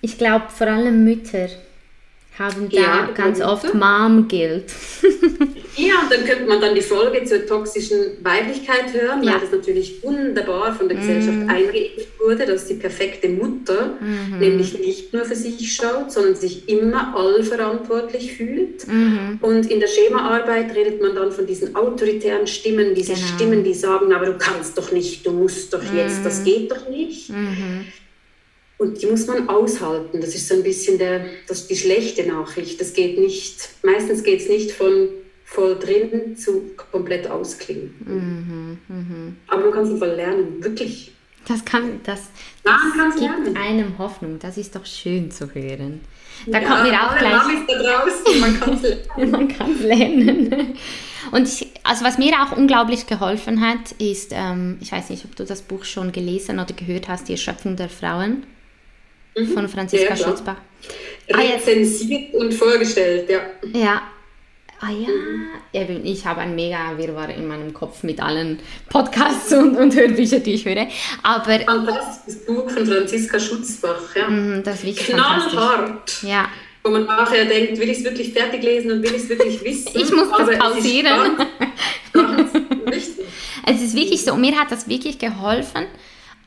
ich glaube, vor allem Mütter haben da ja, ganz oft Mom-Guilt. Ja, und dann könnte man dann die Folge zur toxischen Weiblichkeit hören, ja. weil das natürlich wunderbar von der Gesellschaft mhm. eingeimpft wurde, dass die perfekte Mutter mhm. nämlich nicht nur für sich schaut, sondern sich immer allverantwortlich fühlt. Mhm. Und in der Schemaarbeit redet man dann von diesen autoritären Stimmen, diese genau. Stimmen, die sagen, aber du kannst doch nicht, du musst doch jetzt, das mhm. geht doch nicht. Und die muss man aushalten. Das ist so ein bisschen der, das die schlechte Nachricht. Das geht nicht, meistens geht es nicht von voll drin zu komplett ausklingen. Mhm, mh. Aber man kann es voll lernen, wirklich. Das kann, das, das ja, gibt lernen. einem Hoffnung. Das ist doch schön zu hören. Da ja, kommt mir auch gleich. Ist da draußen. Man kann es lernen. man kann lernen. Und ich, also was mir auch unglaublich geholfen hat, ist, ähm, ich weiß nicht, ob du das Buch schon gelesen oder gehört hast, Die Erschöpfung der Frauen mhm. von Franziska ja, Schutzbach. Rezensiert ah, und vorgestellt, ja. Ja, Ah ja, mhm. ich habe ein mega Wirrwarr in meinem Kopf mit allen Podcasts und, und Hörbüchern, die ich höre. Aber Fantastisches Buch von Franziska Schutzbach, ja. Mhm, das ist wirklich Knallhart. Ja. Wo man nachher denkt, will ich es wirklich fertig lesen und will ich es wirklich wissen? ich muss das pausieren. Es ist, es ist wirklich so, mir hat das wirklich geholfen,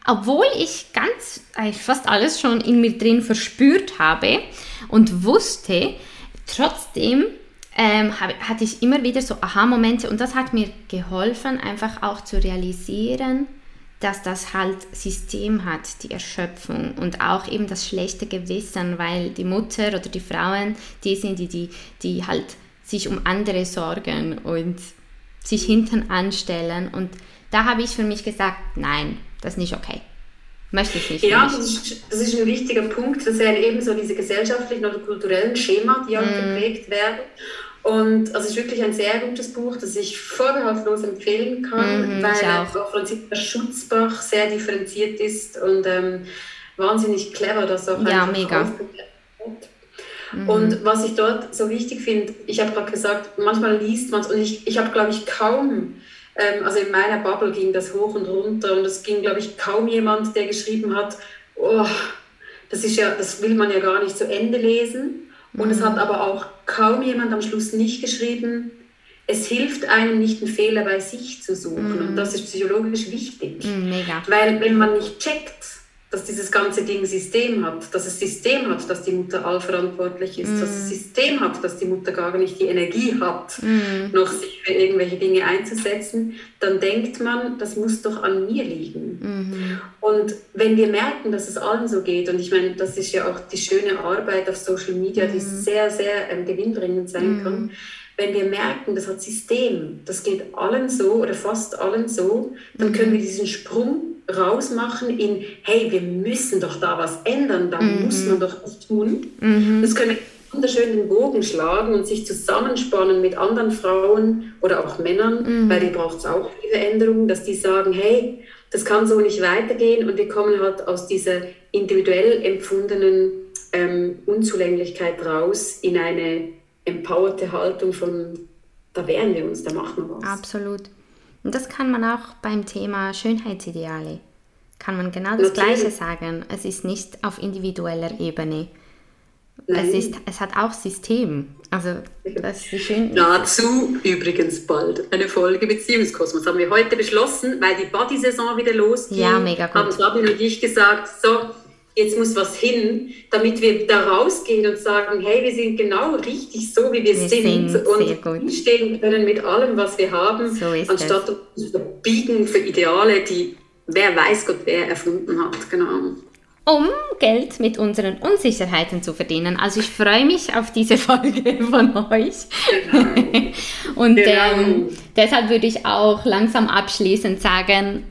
obwohl ich ganz, fast alles schon in mir drin verspürt habe und wusste, trotzdem ähm, hab, hatte ich immer wieder so Aha-Momente und das hat mir geholfen, einfach auch zu realisieren, dass das halt System hat, die Erschöpfung und auch eben das schlechte Gewissen, weil die Mutter oder die Frauen, die sind die, die, die halt sich um andere sorgen und sich hinten anstellen. Und da habe ich für mich gesagt, nein, das ist nicht okay. Möchte ich nicht. Ja, das ist, das ist ein wichtiger Punkt. Das sind eben so diese gesellschaftlichen oder kulturellen Schema, die auch mm. geprägt werden. Und also es ist wirklich ein sehr gutes Buch, das ich vorbehaltlos empfehlen kann, mhm, weil auch Franziska Schutzbach sehr differenziert ist und ähm, wahnsinnig clever, das auch ja, mega. Mhm. Und was ich dort so wichtig finde, ich habe gerade gesagt, manchmal liest man es und ich, ich habe, glaube ich, kaum, also in meiner Bubble ging das hoch und runter und es ging, glaube ich, kaum jemand, der geschrieben hat, oh, das ist ja, das will man ja gar nicht zu Ende lesen. Und mhm. es hat aber auch kaum jemand am Schluss nicht geschrieben, es hilft einem nicht, einen Fehler bei sich zu suchen. Mhm. Und das ist psychologisch wichtig. Mhm, mega. Weil wenn man nicht checkt, dass dieses ganze Ding System hat, dass es System hat, dass die Mutter allverantwortlich ist, mm. dass es mhm. System hat, dass die Mutter gar nicht die Energie hat, mm. noch sich für irgendwelche Dinge einzusetzen, dann denkt man, das muss doch an mir liegen. Mm. Und wenn wir merken, dass es allen so geht, und ich meine, das ist ja auch die schöne Arbeit auf Social Media, die mhm. sehr, sehr ähm, gewinnbringend sein mhm. kann, wenn wir merken, das hat System, das geht allen so oder fast allen so, dann können wir diesen Sprung rausmachen in, hey, wir müssen doch da was ändern, da mhm. muss man doch was tun. Mhm. Das können wir wunderschön den Bogen schlagen und sich zusammenspannen mit anderen Frauen oder auch Männern, mhm. weil die braucht es auch diese Änderung, dass die sagen, hey, das kann so nicht weitergehen und wir kommen halt aus dieser individuell empfundenen ähm, Unzulänglichkeit raus in eine empowerte Haltung von, da wehren wir uns, da machen wir was. Absolut. Und das kann man auch beim Thema Schönheitsideale. Kann man genau das Natürlich. Gleiche sagen. Es ist nicht auf individueller Ebene. Es, ist, es hat auch System. Also das ist schön. Dazu übrigens bald eine Folge Beziehungskosmos. Haben wir heute beschlossen, weil die Body-Saison wieder losgeht. Ja, mega gut. Haben Sabine und ich gesagt, so, jetzt muss was hin, damit wir da rausgehen und sagen, hey, wir sind genau richtig so, wie wir, wir sind, sind und stehen können mit allem, was wir haben, so anstatt uns zu biegen für Ideale, die wer weiß Gott wer erfunden hat. Genau. Um Geld mit unseren Unsicherheiten zu verdienen. Also ich freue mich auf diese Folge von euch. Genau. und genau. Ähm, deshalb würde ich auch langsam abschließend sagen,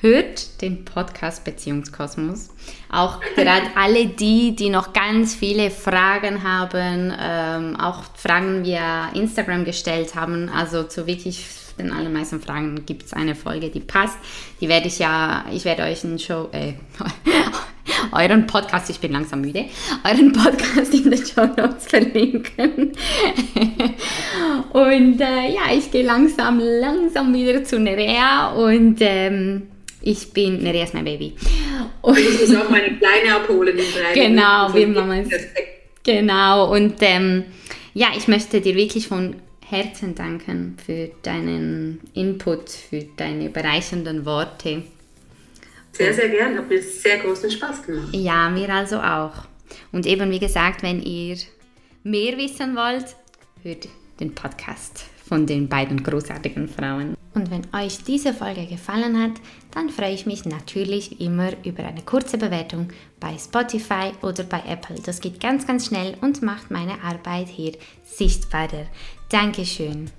hört den Podcast Beziehungskosmos. Auch gerade alle die, die noch ganz viele Fragen haben, ähm, auch Fragen via Instagram gestellt haben. Also zu wirklich den allermeisten Fragen gibt es eine Folge, die passt. Die werde ich ja, ich werde euch einen Show, äh, euren Podcast, ich bin langsam müde, euren Podcast in den Show Notes verlinken. und äh, ja, ich gehe langsam, langsam wieder zu Nerea und ähm, ich bin, Nerea ist mein Baby. Und ich muss auch meine Kleine abholen in drei Genau, wie Mama ist. Genau, und ähm, ja, ich möchte dir wirklich von Herzen danken für deinen Input, für deine bereichernden Worte. Sehr, sehr gern. Hat mir sehr großen Spaß gemacht. Ja, mir also auch. Und eben wie gesagt, wenn ihr mehr wissen wollt, hört den Podcast von den beiden großartigen Frauen. Und wenn euch diese Folge gefallen hat, dann freue ich mich natürlich immer über eine kurze Bewertung bei Spotify oder bei Apple. Das geht ganz, ganz schnell und macht meine Arbeit hier sichtbarer. Dankeschön.